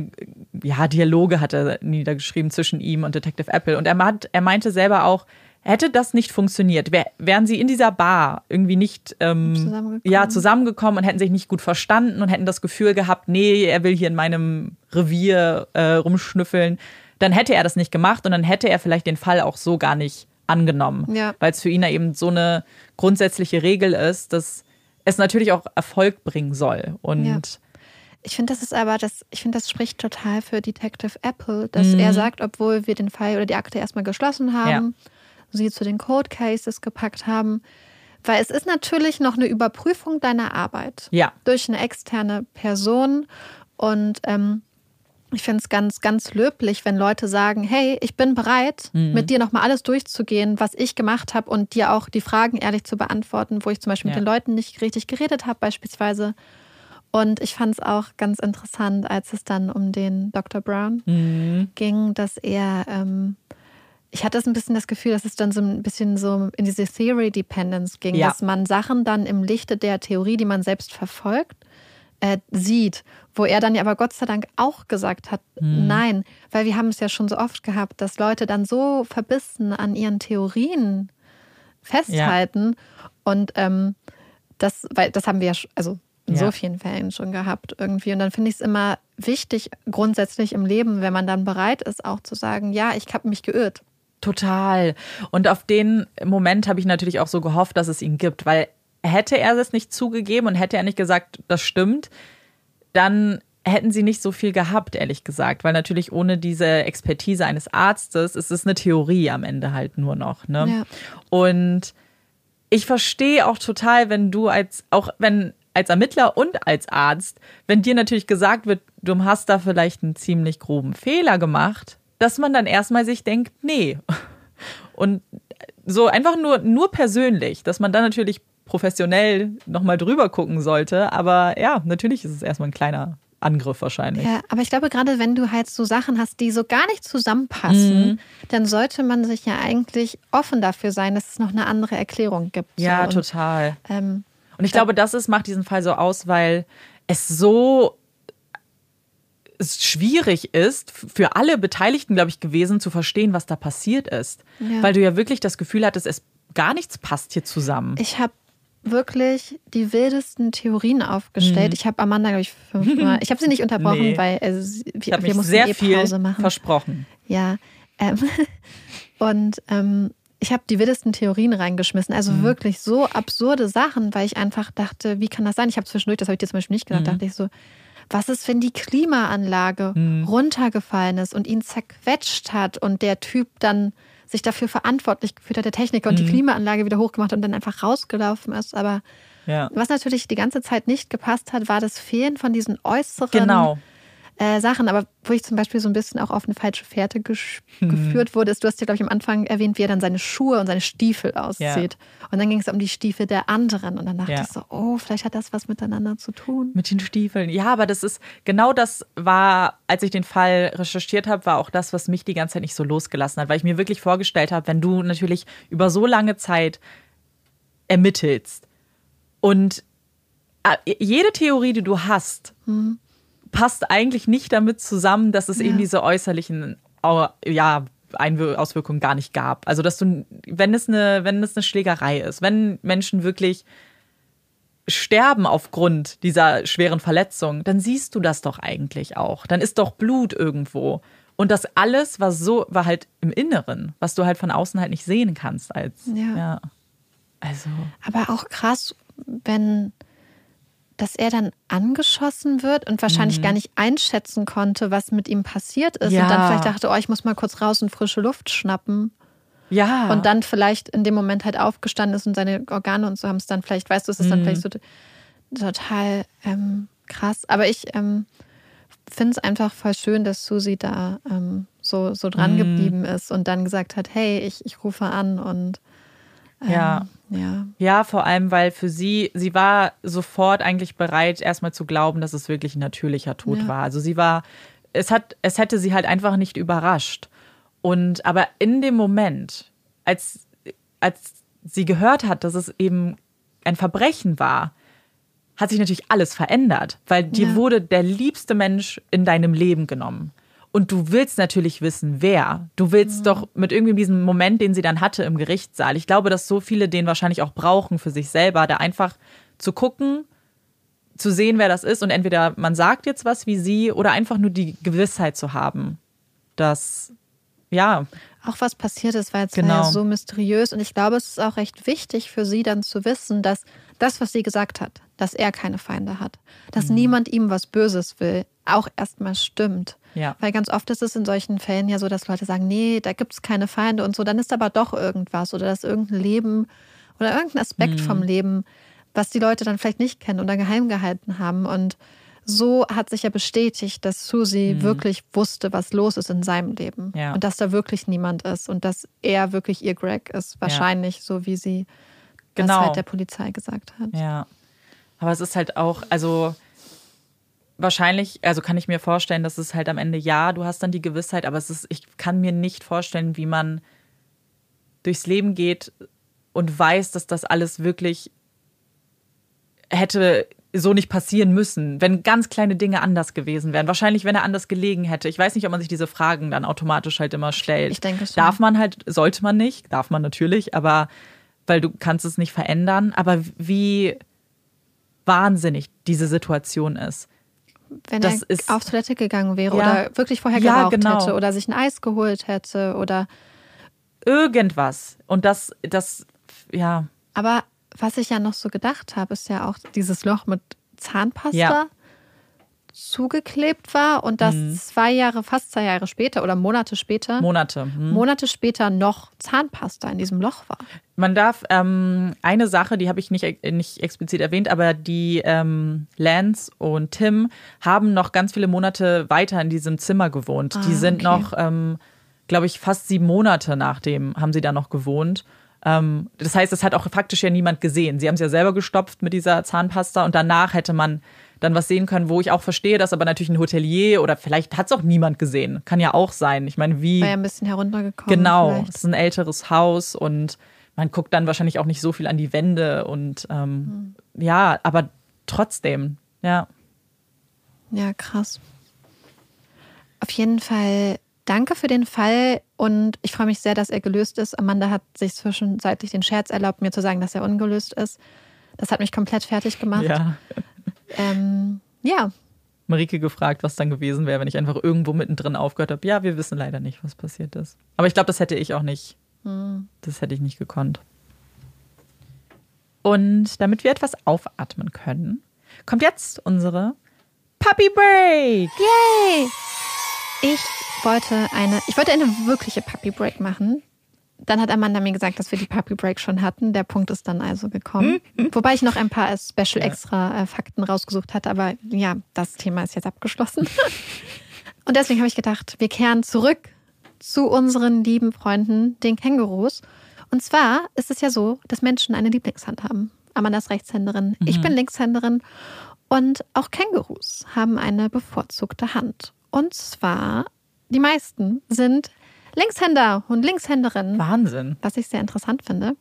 ja, Dialoge hat er niedergeschrieben zwischen ihm und Detective Apple. Und er, meint, er meinte selber auch, hätte das nicht funktioniert, wär, wären sie in dieser Bar irgendwie nicht ähm, Zusammengekommen. ja, zusammengekommen und hätten sich nicht gut verstanden und hätten das Gefühl gehabt, nee, er will hier in meinem Revier äh, rumschnüffeln, dann hätte er das nicht gemacht und dann hätte er vielleicht den Fall auch so gar nicht angenommen. Ja. Weil es für ihn ja eben so eine grundsätzliche Regel ist, dass es natürlich auch Erfolg bringen soll. Und Ja. Ich finde, das ist aber, das, ich finde, das spricht total für Detective Apple, dass er sagt, obwohl wir den Fall oder die Akte erstmal geschlossen haben, sie zu den Code Cases gepackt haben, weil es ist natürlich noch eine Überprüfung deiner Arbeit Ja. durch eine externe Person und ähm, ich finde es ganz, ganz löblich, wenn Leute sagen, hey, ich bin bereit, mit dir nochmal alles durchzugehen, was ich gemacht habe und dir auch die Fragen ehrlich zu beantworten, wo ich zum Beispiel Ja. mit den Leuten nicht richtig geredet habe beispielsweise. Und ich fand es auch ganz interessant, als es dann um den Dr. Brown ging, dass er, ähm, ich hatte ein bisschen das Gefühl, dass es dann so ein bisschen so in diese Theory Dependence ging, Ja. dass man Sachen dann im Lichte der Theorie, die man selbst verfolgt, äh, sieht, wo er dann ja aber Gott sei Dank auch gesagt hat, nein, weil wir haben es ja schon so oft gehabt, dass Leute dann so verbissen an ihren Theorien festhalten und ähm, das, weil das haben wir ja, also in Ja. so vielen Fällen schon gehabt irgendwie und dann finde ich es immer wichtig grundsätzlich im Leben, wenn man dann bereit ist, auch zu sagen, ja, ich habe mich geirrt. Total. Und auf den Moment habe ich natürlich auch so gehofft, dass es ihn gibt, weil hätte er es nicht zugegeben und hätte er nicht gesagt, das stimmt, dann hätten sie nicht so viel gehabt, ehrlich gesagt, weil natürlich ohne diese Expertise eines Arztes ist es eine Theorie am Ende halt nur noch. Ne? Ja. Und ich verstehe auch total, wenn du als, auch wenn als Ermittler und als Arzt, wenn dir natürlich gesagt wird, du hast da vielleicht einen ziemlich groben Fehler gemacht, dass man dann erstmal sich denkt, nee. Und so einfach nur, nur persönlich, dass man dann natürlich professionell nochmal drüber gucken sollte. Aber ja, natürlich ist es erstmal ein kleiner Angriff wahrscheinlich. Ja, aber ich glaube, gerade wenn du halt so Sachen hast, die so gar nicht zusammenpassen, dann sollte man sich ja eigentlich offen dafür sein, dass es noch eine andere Erklärung gibt. Ja, so. Und, total. Ähm, Und ich glaube, das ist, macht diesen Fall so aus, weil es so es schwierig ist, für alle Beteiligten, glaube ich, gewesen, zu verstehen, was da passiert ist. Ja. Weil du ja wirklich das Gefühl hattest, es gar nichts passt hier zusammen. Ich habe wirklich die wildesten Theorien aufgestellt. Ich habe Amanda, glaube ich, fünfmal. Ich habe sie nicht unterbrochen, Mhm. Nee. weil also, sie- ich wir, wir mussten sehr eh viel Pause machen. versprochen. Ja. Ähm, und ähm, ich habe die wildesten Theorien reingeschmissen. Also Mhm. wirklich so absurde Sachen, weil ich einfach dachte, wie kann das sein? Ich habe zwischendurch, das habe ich dir zum Beispiel nicht Mhm. gedacht, dachte ich so, was ist, wenn die Klimaanlage Mhm. runtergefallen ist und ihn zerquetscht hat und der Typ dann sich dafür verantwortlich gefühlt hat, der Techniker, und die Mhm. Klimaanlage wieder hochgemacht und dann einfach rausgelaufen ist. Aber Ja. was natürlich die ganze Zeit nicht gepasst hat, war das Fehlen von diesen äußeren Genau. Äh, Sachen, aber wo ich zum Beispiel so ein bisschen auch auf eine falsche Fährte Mhm. geführt wurde, ist, du hast ja, glaube ich, am Anfang erwähnt, wie er dann seine Schuhe und seine Stiefel auszieht. Und dann ging es um die Stiefel der anderen. Und dann dachte Ja. ich so, oh, vielleicht hat das was miteinander zu tun. Mit den Stiefeln. Ja, aber das ist genau das war, als ich den Fall recherchiert habe, war auch das, was mich die ganze Zeit nicht so losgelassen hat, weil ich mir wirklich vorgestellt habe, wenn du natürlich über so lange Zeit ermittelst und äh, jede Theorie, die du hast, passt eigentlich nicht damit zusammen, dass es eben diese äußerlichen ja, Einwir- Auswirkungen gar nicht gab. Also dass du, wenn es eine, wenn es eine Schlägerei ist, wenn Menschen wirklich sterben aufgrund dieser schweren Verletzung, dann siehst du das doch eigentlich auch. Dann ist doch Blut irgendwo. Und das alles war so, war halt im Inneren, was du halt von außen halt nicht sehen kannst als. Ja. Also. Aber auch krass, wenn dass er dann angeschossen wird und wahrscheinlich gar nicht einschätzen konnte, was mit ihm passiert ist. Mhm. Ja. Und dann vielleicht dachte, oh, ich muss mal kurz raus und frische Luft schnappen. Ja. Und dann vielleicht in dem Moment halt aufgestanden ist und seine Organe und so haben es dann vielleicht, weißt du, es ist dann Mhm. vielleicht so total ähm, krass. Aber ich ähm, finde es einfach voll schön, dass Susi da ähm, so, so dran Mhm. geblieben ist und dann gesagt hat, hey, ich, ich rufe an und ähm, Ja. ja. Ja, vor allem, weil für sie, sie war sofort eigentlich bereit, erstmal zu glauben, dass es wirklich ein natürlicher Tod Ja. war. Also sie war, es hat, es hätte sie halt einfach nicht überrascht. Und aber in dem Moment, als, als sie gehört hat, dass es eben ein Verbrechen war, hat sich natürlich alles verändert, weil dir Ja. wurde der liebste Mensch in deinem Leben genommen. Und du willst natürlich wissen, wer. Du willst doch mit irgendwie diesem Moment, den sie dann hatte im Gerichtssaal. Ich glaube, dass so viele den wahrscheinlich auch brauchen für sich selber, da einfach zu gucken, zu sehen, wer das ist. Und entweder man sagt jetzt was wie sie oder einfach nur die Gewissheit zu haben, dass, ja, Auch was passiert ist, war jetzt Genau. ja so mysteriös. Und ich glaube, es ist auch recht wichtig für sie dann zu wissen, dass das, was sie gesagt hat, dass er keine Feinde hat, dass Mhm. niemand ihm was Böses will, auch erstmal stimmt. Ja. Weil ganz oft ist es in solchen Fällen ja so, dass Leute sagen, nee, da gibt es keine Feinde und so, dann ist aber doch irgendwas oder dass irgendein Leben oder irgendein Aspekt Mhm. vom Leben, was die Leute dann vielleicht nicht kennen oder geheim gehalten haben. Und so hat sich ja bestätigt, dass Susi wirklich wusste, was los ist in seinem Leben. Mhm. Ja. Und dass da wirklich niemand ist und dass er wirklich ihr Greg ist. Wahrscheinlich so, wie sie Genau. das halt der Polizei gesagt hat. Ja. Aber es ist halt auch, also wahrscheinlich, also kann ich mir vorstellen, dass es halt am Ende, ja, du hast dann die Gewissheit, aber es ist, ich kann mir nicht vorstellen, wie man durchs Leben geht und weiß, dass das alles wirklich hätte so nicht passieren müssen, wenn ganz kleine Dinge anders gewesen wären. Wahrscheinlich, wenn er anders gelegen hätte. Ich weiß nicht, ob man sich diese Fragen dann automatisch halt immer stellt. Ich denke schon. Darf man halt, sollte man nicht, darf man natürlich, aber weil du kannst es nicht verändern. Aber wie wahnsinnig diese Situation ist. Wenn Das er ist- auf Toilette gegangen wäre Ja. oder wirklich vorher Ja, geraucht genau. hätte oder sich ein Eis geholt hätte oder Irgendwas. Und das, das, ja, Aber was ich ja noch so gedacht habe, ist ja auch dieses Loch mit Zahnpasta Ja. Zugeklebt war und dass zwei Jahre, fast zwei Jahre später oder Monate später, Monate. Hm. Monate später noch Zahnpasta in diesem Loch war. Man darf ähm, eine Sache, die habe ich nicht, nicht explizit erwähnt, aber die ähm, Lance und Tim haben noch ganz viele Monate weiter in diesem Zimmer gewohnt. die Ah, sind okay. noch, ähm, glaube ich, fast sieben Monate nachdem haben sie da noch gewohnt. Ähm, das heißt, es hat auch faktisch ja niemand gesehen. Sie haben es ja selber gestopft mit dieser Zahnpasta und danach hätte man dann was sehen können, wo ich auch verstehe, dass aber natürlich ein Hotelier oder vielleicht hat es auch niemand gesehen. Kann ja auch sein. Ich meine, wie. War ja ein bisschen heruntergekommen. Genau, es ist ein älteres Haus und man guckt dann wahrscheinlich auch nicht so viel an die Wände und ähm, mhm. ja, aber trotzdem, ja. Ja, krass. Auf jeden Fall danke für den Fall und ich freue mich sehr, dass er gelöst ist. Amanda hat sich zwischenzeitlich den Scherz erlaubt, mir zu sagen, dass er ungelöst ist. Das hat mich komplett fertig gemacht. Ja. Ähm, ja. Marike gefragt, was dann gewesen wäre, wenn ich einfach irgendwo mittendrin aufgehört habe. Ja, wir wissen leider nicht, was passiert ist. Aber ich glaube, das hätte ich auch nicht. Hm. Das hätte ich nicht gekonnt. Und damit wir etwas aufatmen können, kommt jetzt unsere Puppy Break. Yay! Ich wollte eine, ich wollte eine wirkliche Puppy Break machen. Dann hat Amanda mir gesagt, dass wir die Puppy Break schon hatten. Der Punkt ist dann also gekommen. Wobei ich noch ein paar Special Extra äh, Fakten rausgesucht hatte. Aber ja, das Thema ist jetzt abgeschlossen. Und deswegen habe ich gedacht, wir kehren zurück zu unseren lieben Freunden, den Kängurus. Und zwar ist es ja so, dass Menschen eine Lieblingshand haben. Amanda ist Rechtshänderin, mhm. ich bin Linkshänderin. Und auch Kängurus haben eine bevorzugte Hand. Und zwar, die meisten sind Linkshänder und Linkshänderinnen. Wahnsinn. Was ich sehr interessant finde.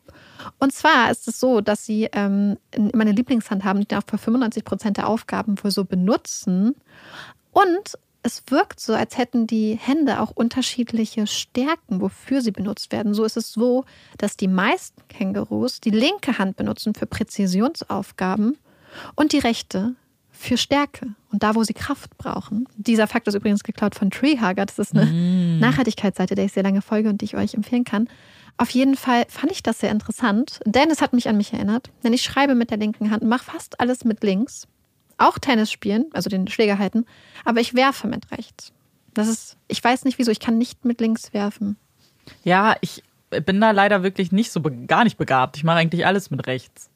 Und zwar ist es so, dass sie ähm, immer eine Lieblingshand haben, die auch für 95 Prozent der Aufgaben wohl so benutzen. Und es wirkt so, als hätten die Hände auch unterschiedliche Stärken, wofür sie benutzt werden. So ist es so, dass die meisten Kängurus die linke Hand benutzen für Präzisionsaufgaben und die rechte für Stärke und da, wo sie Kraft brauchen. Dieser Fakt ist übrigens geklaut von Treehugger. Das ist eine mm. Nachhaltigkeitsseite, der ich sehr lange folge und die ich euch empfehlen kann. Auf jeden Fall fand ich das sehr interessant, denn es hat mich an mich erinnert. Denn ich schreibe mit der linken Hand, mache fast alles mit links. Auch Tennis spielen, also den Schläger halten, aber ich werfe mit rechts. Das ist, ich weiß nicht wieso, ich kann nicht mit links werfen. Ja, ich bin da leider wirklich nicht so gar nicht begabt. Ich mache eigentlich alles mit rechts.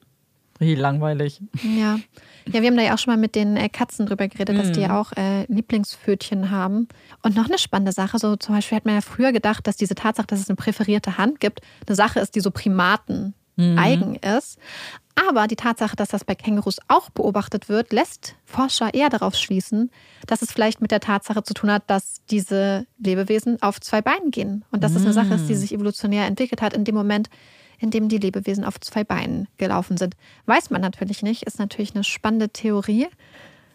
Richtig langweilig. Ja. Ja, wir haben da ja auch schon mal mit den äh, Katzen drüber geredet, dass die ja mhm. auch äh, Lieblingspfötchen haben. Und noch eine spannende Sache, so zum Beispiel hat man ja früher gedacht, dass diese Tatsache, dass es eine präferierte Hand gibt, eine Sache ist, die so Primaten mhm. eigen ist. Aber die Tatsache, dass das bei Kängurus auch beobachtet wird, lässt Forscher eher darauf schließen, dass es vielleicht mit der Tatsache zu tun hat, dass diese Lebewesen auf zwei Beinen gehen. Und dass es eine Sache ist, die mhm. sich evolutionär entwickelt hat in dem Moment, in dem die Lebewesen auf zwei Beinen gelaufen sind. Weiß man natürlich nicht, ist natürlich eine spannende Theorie.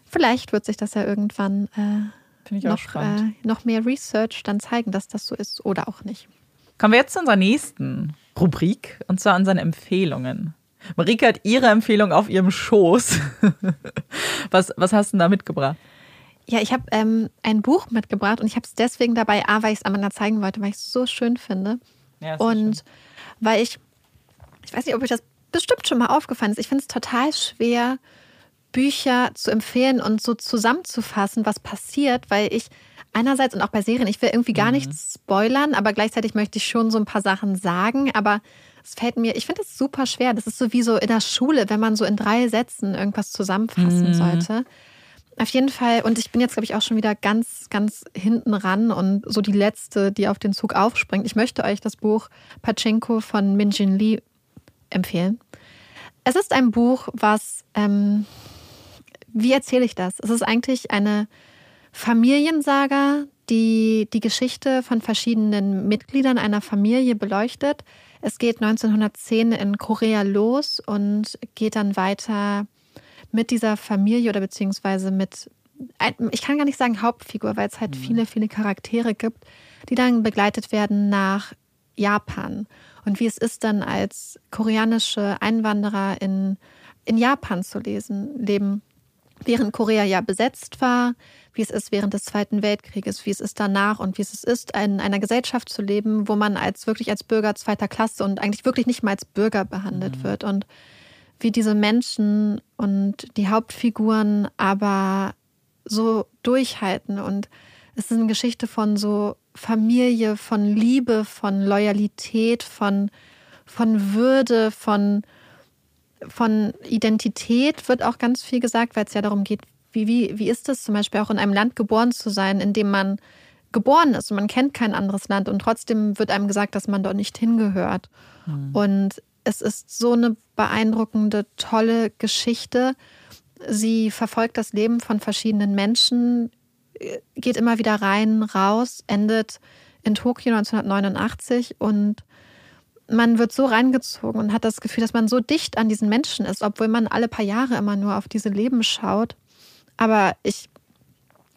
Vielleicht wird sich das ja irgendwann äh, noch, äh, noch mehr Research dann zeigen, dass das so ist oder auch nicht. Kommen wir jetzt zu unserer nächsten Rubrik und zwar unseren Empfehlungen. Marike hat ihre Empfehlung auf ihrem Schoß. was, was hast du da mitgebracht? Ja, ich habe ähm, ein Buch mitgebracht und ich habe es deswegen dabei, A, weil ich es Amanda zeigen wollte, weil ich es so schön finde. Ja, und schön. weil ich ich weiß nicht, ob euch das bestimmt schon mal aufgefallen ist. Ich finde es total schwer, Bücher zu empfehlen und so zusammenzufassen, was passiert, weil ich einerseits und auch bei Serien, ich will irgendwie gar mhm. nichts spoilern, aber gleichzeitig möchte ich schon so ein paar Sachen sagen, aber es fällt mir, ich finde es super schwer. Das ist so wie so in der Schule, wenn man so in drei Sätzen irgendwas zusammenfassen mhm. sollte. Auf jeden Fall, und ich bin jetzt, glaube ich, auch schon wieder ganz, ganz hinten ran und so die letzte, die auf den Zug aufspringt. Ich möchte euch das Buch Pachinko von Min Jin Lee empfehlen. Es ist ein Buch, was, ähm, wie erzähle ich das? Es ist eigentlich eine Familiensaga, die die Geschichte von verschiedenen Mitgliedern einer Familie beleuchtet. Es geht 1910 in Korea los und geht dann weiter mit dieser Familie oder beziehungsweise mit, ich kann gar nicht sagen Hauptfigur, weil es halt mhm. viele, viele Charaktere gibt, die dann begleitet werden nach Japan und wie es ist, dann als koreanische Einwanderer in, in Japan zu lesen, leben, während Korea ja besetzt war, wie es ist während des Zweiten Weltkrieges, wie es ist danach und wie es ist, in einer Gesellschaft zu leben, wo man als wirklich als Bürger zweiter Klasse und eigentlich wirklich nicht mal als Bürger behandelt mhm. wird und wie diese Menschen und die Hauptfiguren aber so durchhalten und es ist eine Geschichte von so Familie, von Liebe, von Loyalität, von, von Würde, von, von Identität wird auch ganz viel gesagt, weil es ja darum geht, wie, wie, wie ist es zum Beispiel auch in einem Land geboren zu sein, in dem man geboren ist und man kennt kein anderes Land und trotzdem wird einem gesagt, dass man dort nicht hingehört. Mhm. Und es ist so eine beeindruckende, tolle Geschichte. Sie verfolgt das Leben von verschiedenen Menschen geht immer wieder rein, raus, endet in Tokio 1989 und man wird so reingezogen und hat das Gefühl, dass man so dicht an diesen Menschen ist, obwohl man alle paar Jahre immer nur auf diese Leben schaut. Aber ich,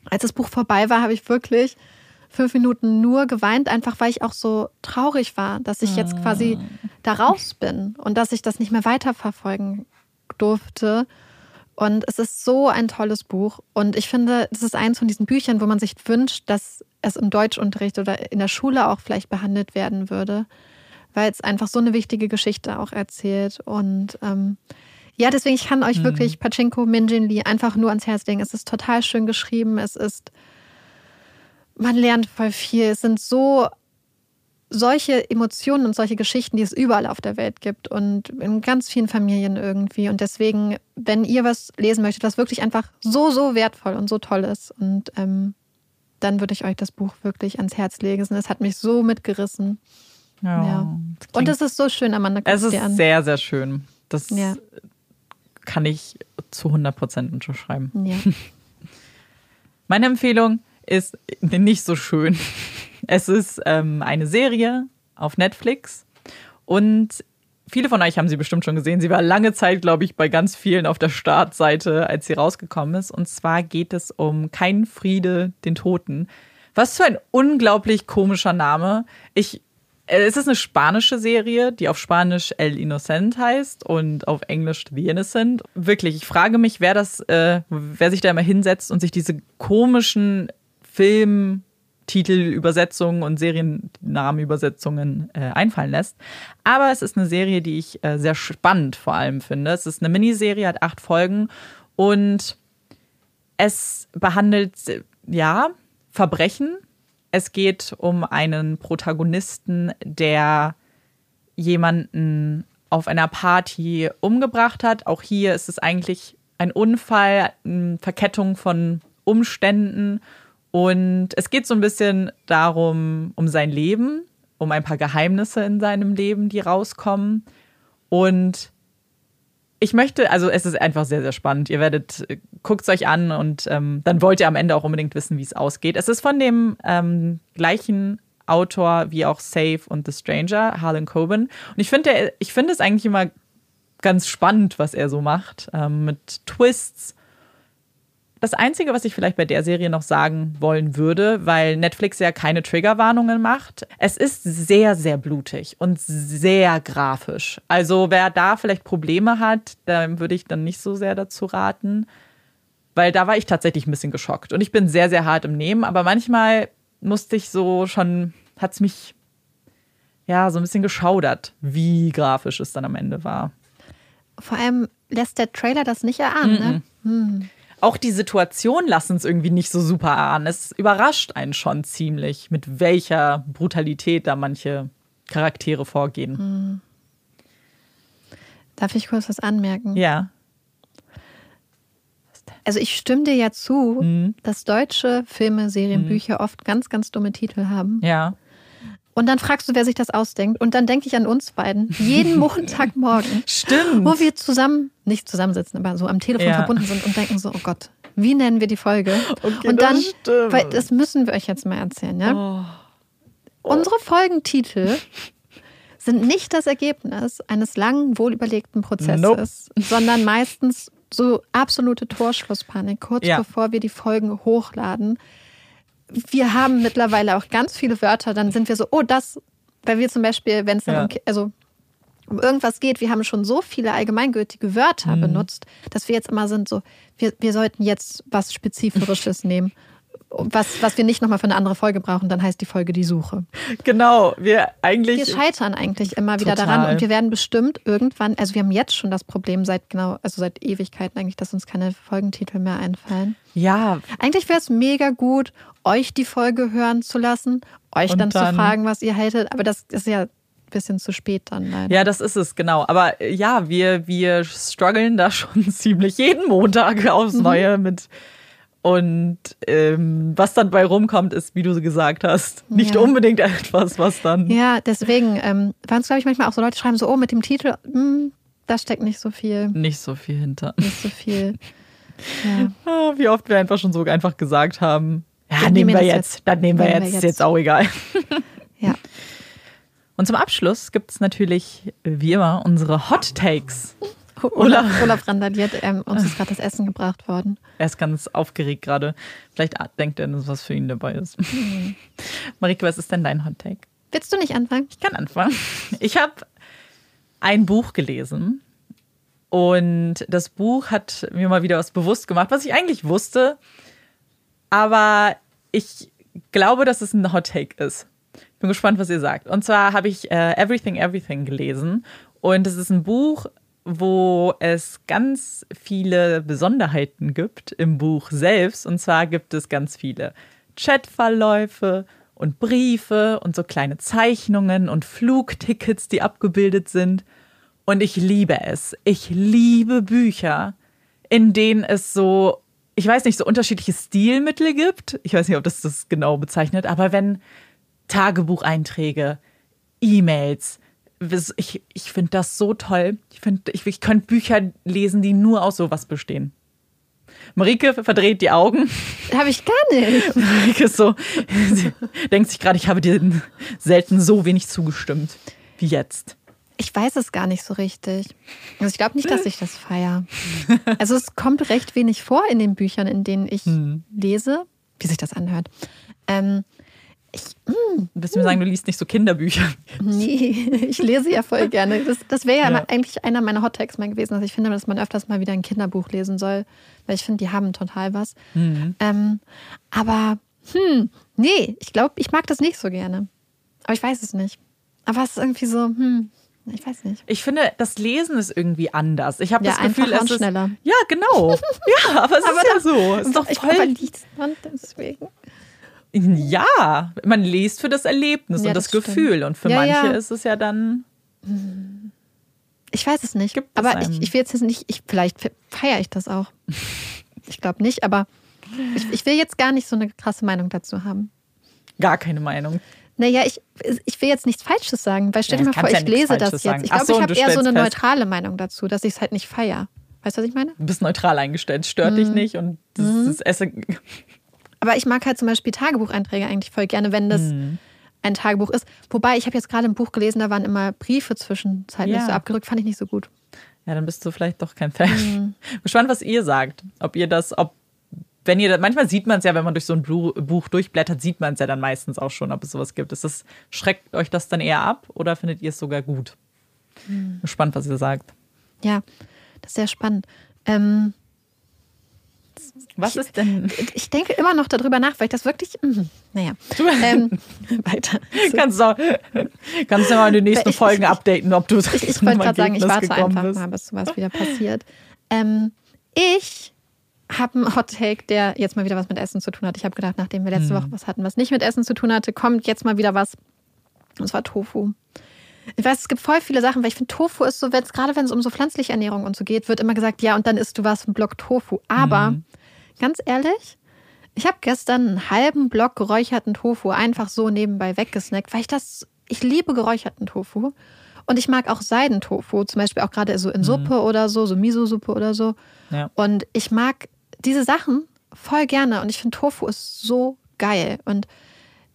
als das Buch vorbei war, habe ich wirklich fünf Minuten nur geweint, einfach weil ich auch so traurig war, dass ich jetzt quasi da raus bin und dass ich das nicht mehr weiterverfolgen durfte. Und es ist so ein tolles Buch. Und ich finde, es ist eins von diesen Büchern, wo man sich wünscht, dass es im Deutschunterricht oder in der Schule auch vielleicht behandelt werden würde, weil es einfach so eine wichtige Geschichte auch erzählt. Und ähm, ja, deswegen, ich kann euch Mhm. wirklich Pachinko Minjin Lee einfach nur ans Herz legen. Es ist total schön geschrieben. Es ist, man lernt voll viel. Es sind so solche Emotionen und solche Geschichten, die es überall auf der Welt gibt und in ganz vielen Familien irgendwie. Und deswegen, wenn ihr was lesen möchtet, was wirklich einfach so, so wertvoll und so toll ist, und ähm, dann würde ich euch das Buch wirklich ans Herz legen. Es hat mich so mitgerissen. Ja. Und es ist so schön, Amanda. Es ist sehr, sehr schön. Das Ja. kann ich zu 100% unterschreiben. Ja. Meine Empfehlung ist nicht so schön. Es ist ähm, eine Serie auf Netflix und viele von euch haben sie bestimmt schon gesehen. Sie war lange Zeit, glaube ich, bei ganz vielen auf der Startseite, als sie rausgekommen ist. Und zwar geht es um Kein Friede den Toten. Was für ein unglaublich komischer Name. Ich, äh, es ist eine spanische Serie, die auf Spanisch El Innocent heißt und auf Englisch The Innocent. Wirklich, ich frage mich, wer das, äh, wer sich da immer hinsetzt und sich diese komischen Filmtitelübersetzungen und Seriennamenübersetzungen äh, einfallen lässt. Aber es ist eine Serie, die ich äh, sehr spannend vor allem finde. Es ist eine Miniserie, hat acht Folgen und es behandelt, ja, Verbrechen. Es geht um einen Protagonisten, der jemanden auf einer Party umgebracht hat. Auch hier ist es eigentlich ein Unfall, eine Verkettung von Umständen. Und es geht so ein bisschen darum, um sein Leben, um ein paar Geheimnisse in seinem Leben, die rauskommen. Und ich möchte, also es ist einfach sehr, sehr spannend. Ihr werdet, guckt es euch an und ähm, dann wollt ihr am Ende auch unbedingt wissen, wie es ausgeht. Es ist von dem ähm, gleichen Autor wie auch Safe und The Stranger, Harlan Coben. Und ich finde, ich finde es eigentlich immer ganz spannend, was er so macht, ähm, mit Twists. Das Einzige, was ich vielleicht bei der Serie noch sagen wollen würde, weil Netflix ja keine Triggerwarnungen macht, es ist sehr, sehr blutig und sehr grafisch. Also wer da vielleicht Probleme hat, da würde ich dann nicht so sehr dazu raten, weil da war ich tatsächlich ein bisschen geschockt. Und ich bin sehr, sehr hart im Nehmen, aber manchmal musste ich so schon, hat es mich ja so ein bisschen geschaudert, wie grafisch es dann am Ende war. Vor allem lässt der Trailer das nicht erahnen. Ne? Auch die Situation lassen es irgendwie nicht so super erahnen. Es überrascht einen schon ziemlich, mit welcher Brutalität da manche Charaktere vorgehen. Darf ich kurz was anmerken? Ja. Also ich stimme dir ja zu, Mhm. dass deutsche Filme, Serien, Bücher oft ganz, ganz dumme Titel haben. Ja. Und dann fragst du, wer sich das ausdenkt. Und dann denke ich an uns beiden. Jeden Montagmorgen. Stimmt. Wo wir zusammen, nicht zusammensitzen, aber so am Telefon Ja. verbunden sind und denken so, oh Gott, wie nennen wir die Folge? Okay, und das dann, stimmt. weil das müssen wir euch jetzt mal erzählen, ja? Unsere Folgentitel sind nicht das Ergebnis eines langen, wohlüberlegten Prozesses, sondern meistens so absolute Torschlusspanik, kurz Ja. bevor wir die Folgen hochladen. Wir haben mittlerweile auch ganz viele Wörter, dann sind wir so, oh, das, weil wir zum Beispiel, wenn es dann Ja. um, also um irgendwas geht, wir haben schon so viele allgemeingültige Wörter Mhm. benutzt, dass wir jetzt immer sind so, wir, wir sollten jetzt was Spezifisches nehmen. Was, was wir nicht nochmal für eine andere Folge brauchen, dann heißt die Folge die Suche. Genau. Wir Wir eigentlich. scheitern eigentlich immer wieder Total. daran und wir werden bestimmt irgendwann, also wir haben jetzt schon das Problem seit genau, also seit Ewigkeiten eigentlich, dass uns keine Folgentitel mehr einfallen. Ja. Eigentlich wäre es mega gut, euch die Folge hören zu lassen, euch dann, dann- zu fragen, was ihr haltet, aber das ist ja ein bisschen zu spät dann leider. Ja, das ist es, genau. Aber äh, ja, wir, wir strugglen da schon ziemlich jeden Montag aufs Neue mit. Und ähm, was dann bei rumkommt, ist, wie du gesagt hast, nicht Ja. unbedingt etwas, was dann. Ja, deswegen ähm, waren es, glaube ich, manchmal auch so Leute schreiben so, oh, mit dem Titel, hm, da steckt nicht so viel, Nicht so viel hinter. nicht so viel. Ja. Ah, Wie oft wir einfach schon so einfach gesagt haben, ja, Dann nehmen wir wir das jetzt, dann nehmen wir jetzt, jetzt. jetzt auch egal. ja. Und zum Abschluss gibt es natürlich, wie immer, unsere Hot Takes. Olaf, Olaf randaliert, ähm, uns ist gerade das Essen gebracht worden. Er ist ganz aufgeregt gerade. Vielleicht denkt er, dass was für ihn dabei ist. Marike, was ist denn dein Hot Take? Willst du nicht anfangen? Ich kann anfangen. Ich habe ein Buch gelesen und das Buch hat mir mal wieder was bewusst gemacht, was ich eigentlich wusste, aber ich glaube, dass es ein Hot Take ist. Ich bin gespannt, was ihr sagt. Und zwar habe ich äh, Everything Everything gelesen und es ist ein Buch, wo es ganz viele Besonderheiten gibt im Buch selbst. Und zwar gibt es ganz viele Chatverläufe und Briefe und so kleine Zeichnungen und Flugtickets, die abgebildet sind. Und ich liebe es. Ich liebe Bücher, in denen es so, ich weiß nicht, so unterschiedliche Stilmittel gibt. Ich weiß nicht, ob das das genau bezeichnet, aber wenn Tagebucheinträge, E-Mails, ich, ich finde das so toll. Ich, find, ich, ich könnte Bücher lesen, die nur aus sowas bestehen. Marike verdreht die Augen. Habe ich gar nicht. Marike ist so, sie denkt sich gerade, ich habe dir selten so wenig zugestimmt wie jetzt. Ich weiß es gar nicht so richtig. Also ich glaube nicht, dass ich das feiere. Also es kommt recht wenig vor in den Büchern, in denen ich hm. lese, wie sich das anhört. Ähm, ich, mm, Willst du mir sagen, du liest nicht so Kinderbücher? Nee, ich lese ja voll gerne. Das, das wäre ja, ja, eigentlich einer meiner Hot Tags mal gewesen, dass ich finde, dass man öfters mal wieder ein Kinderbuch lesen soll, weil ich finde, die haben total was. Mhm. Ähm, aber, hm, nee, ich glaube, ich mag das nicht so gerne. Aber ich weiß es nicht. Aber es ist irgendwie so, hm, ich weiß nicht. Ich finde, das Lesen ist irgendwie anders. Ich habe ja, das Gefühl, es ist schneller. Ja, genau. Ja, aber es aber ist ja so. Es ist doch voll. Ich liest man deswegen. Ja, man liest für das Erlebnis ja, und das, das Gefühl. Und für ja, manche ja. ist es ja dann. Ich weiß es nicht. aber ich, ich will jetzt nicht, ich, vielleicht feiere ich das auch. ich glaube nicht, aber ich, ich will jetzt gar nicht so eine krasse Meinung dazu haben. Gar keine Meinung. Naja, ich, ich will jetzt nichts Falsches sagen, weil stell dir mal vor, ich lese das jetzt. Sagen. Ich glaube, so, ich habe eher so eine neutrale fest. Meinung dazu, dass ich es halt nicht feiere. Weißt du, was ich meine? Du bist neutral eingestellt, stört mhm. dich nicht und das, mhm. das Essen aber ich mag halt zum Beispiel Tagebucheinträge eigentlich voll gerne, wenn das mhm. ein Tagebuch ist. Wobei, ich habe jetzt gerade ein Buch gelesen, da waren immer Briefe zwischenzeitlich ja. so abgerückt, fand ich nicht so gut. Ja, dann bist du vielleicht doch kein Fan. Mhm. Gespannt, was ihr sagt. Ob ihr das, ob, wenn ihr, manchmal sieht man es ja, wenn man durch so ein Buch durchblättert, sieht man es ja dann meistens auch schon, ob es sowas gibt. Ist das, schreckt euch das dann eher ab oder findet ihr es sogar gut? Mhm. Gespannt, was ihr sagt. Ja, das ist sehr spannend. Ähm, was ist denn? Ich, ich, denke immer noch darüber nach, weil ich das wirklich. Mh, naja. Ähm, weiter. Kannst du, kannst du mal in den nächsten ich, Folgen updaten, ob du Ich, ich wollte gerade sagen, ich warte einfach bist. mal, bis sowas wieder passiert. Ähm, ich habe einen Hot Take, der jetzt mal wieder was mit Essen zu tun hat. Ich habe gedacht, nachdem wir letzte hm. Woche was hatten, was nicht mit Essen zu tun hatte, kommt jetzt mal wieder was. Und zwar Tofu. Ich weiß, es gibt voll viele Sachen, weil ich finde, Tofu ist so, wenn's, gerade wenn es um so pflanzliche Ernährung und so geht, wird immer gesagt, ja, und dann isst du was im Block Tofu. Aber mhm. ganz ehrlich, ich habe gestern einen halben Block geräucherten Tofu einfach so nebenbei weggesnackt, weil ich das, ich liebe geräucherten Tofu. Und ich mag auch Seidentofu, zum Beispiel auch gerade so in mhm. Suppe oder so, so Miso-Suppe oder so. Ja. Und ich mag diese Sachen voll gerne. Und ich finde, Tofu ist so geil. Und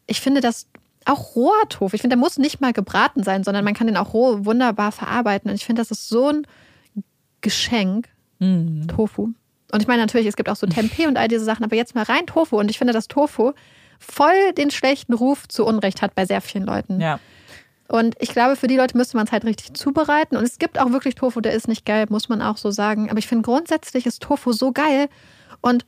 ich finde, dass auch roher Tofu. Ich finde, der muss nicht mal gebraten sein, sondern man kann den auch roh wunderbar verarbeiten. Und ich finde, das ist so ein Geschenk, mhm. Tofu. Und ich meine natürlich, es gibt auch so Tempeh und all diese Sachen, aber jetzt mal rein Tofu. Und ich finde, dass Tofu voll den schlechten Ruf zu Unrecht hat bei sehr vielen Leuten. Ja. Und ich glaube, für die Leute müsste man es halt richtig zubereiten. Und es gibt auch wirklich Tofu, der ist nicht geil, muss man auch so sagen. Aber ich finde grundsätzlich ist Tofu so geil. Und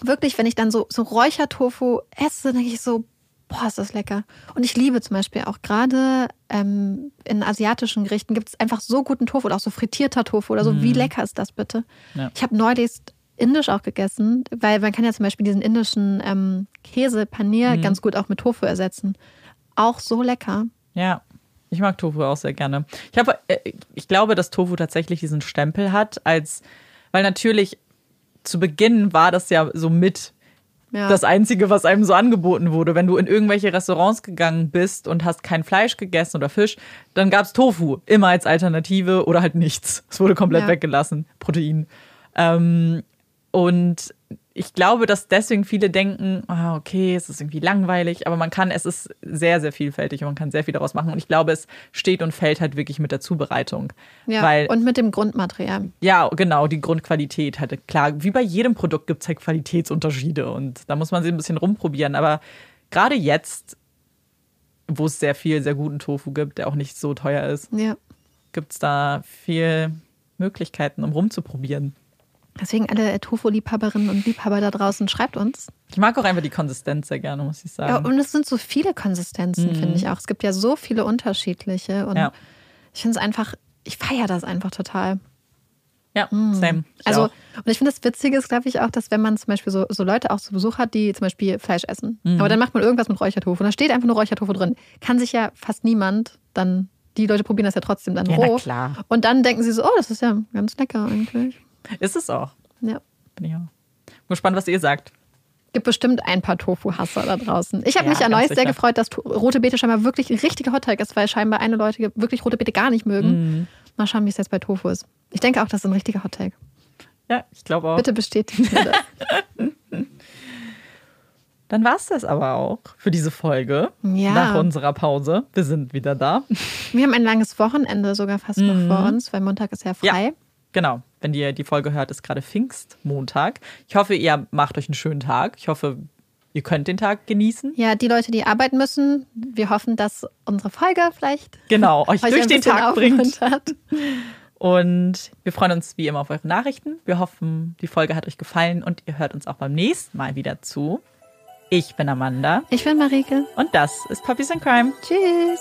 wirklich, wenn ich dann so, so Räuchertofu esse, denke ich so, boah, ist das lecker. Und ich liebe zum Beispiel auch gerade ähm, in asiatischen Gerichten gibt es einfach so guten Tofu oder auch so frittierter Tofu oder so. Mm. Wie mhm. lecker ist das bitte? Ja. Ich habe neulich indisch auch gegessen, weil man kann ja zum Beispiel diesen indischen ähm, Käse, Panier mm. ganz gut auch mit Tofu ersetzen. Auch so lecker. Ja. Ich mag Tofu auch sehr gerne. Ich habe, äh, ich glaube, dass Tofu tatsächlich diesen Stempel hat, als, weil natürlich zu Beginn war das ja so mit ja. das Einzige, was einem so angeboten wurde. Wenn du in irgendwelche Restaurants gegangen bist und hast kein Fleisch gegessen oder Fisch, dann gab es Tofu immer als Alternative oder halt nichts. Es wurde komplett ja. weggelassen, Protein. Ähm, und ich glaube, dass deswegen viele denken, ah, okay, es ist irgendwie langweilig, aber man kann, es ist sehr, sehr vielfältig und man kann sehr viel daraus machen. Und ich glaube, es steht und fällt halt wirklich mit der Zubereitung. Ja, Weil, und mit dem Grundmaterial. ja, genau, die Grundqualität halt. Klar, wie bei jedem Produkt gibt es halt Qualitätsunterschiede und da muss man sich ein bisschen rumprobieren. Aber gerade jetzt, wo es sehr viel, sehr guten Tofu gibt, der auch nicht so teuer ist, Ja. gibt es da viel Möglichkeiten, um rumzuprobieren. Deswegen alle Tofu-Liebhaberinnen und Liebhaber da draußen, schreibt uns. Ich mag auch einfach die Konsistenz sehr gerne, muss ich sagen. Ja, und es sind so viele Konsistenzen, finde ich auch. Es gibt ja so viele unterschiedliche. Und Mhm. Ja. ich finde es einfach, ich feiere das einfach total. Ja, same. Ich Also, auch. und ich finde das Witzige ist, glaube ich, auch, dass wenn man zum Beispiel so, so Leute auch zu Besuch hat, die zum Beispiel Fleisch essen, Mhm. aber dann macht man irgendwas mit Räuchertofu und da steht einfach nur Räuchertofu drin, kann sich ja fast niemand dann, die Leute probieren das ja trotzdem dann Ja, roh. klar. Und dann denken sie so, oh, das ist ja ganz lecker eigentlich. Ist es auch. Ja. Bin ich auch. Bin gespannt, was ihr sagt. Gibt bestimmt ein paar Tofu-Hasser da draußen. Ich habe Ja, mich ja neulich sehr gefreut, dass rote Beete scheinbar wirklich ein richtiger Hotteig ist, weil scheinbar eine Leute wirklich rote Beete gar nicht mögen. Mhm. Mal schauen, wie es jetzt bei Tofu ist. Ich denke auch, das ist ein richtiger Hotteig. Ja, ich glaube auch. Bitte bestätigen mir das. Dann war es das aber auch für diese Folge. Ja. Nach unserer Pause. Wir sind wieder da. Wir haben ein langes Wochenende sogar fast noch vor uns, weil Montag ist ja frei. Ja. Genau. Wenn ihr die Folge hört, ist gerade Pfingstmontag. Ich hoffe, ihr macht euch einen schönen Tag. Ich hoffe, ihr könnt den Tag genießen. Ja, die Leute, die arbeiten müssen, wir hoffen, dass unsere Folge vielleicht Genau, euch euch durch den Tag bringt. Und wir freuen uns wie immer auf eure Nachrichten. Wir hoffen, die Folge hat euch gefallen und ihr hört uns auch beim nächsten Mal wieder zu. Ich bin Amanda Ich bin Marike. und das ist Puppies in Crime. Tschüss.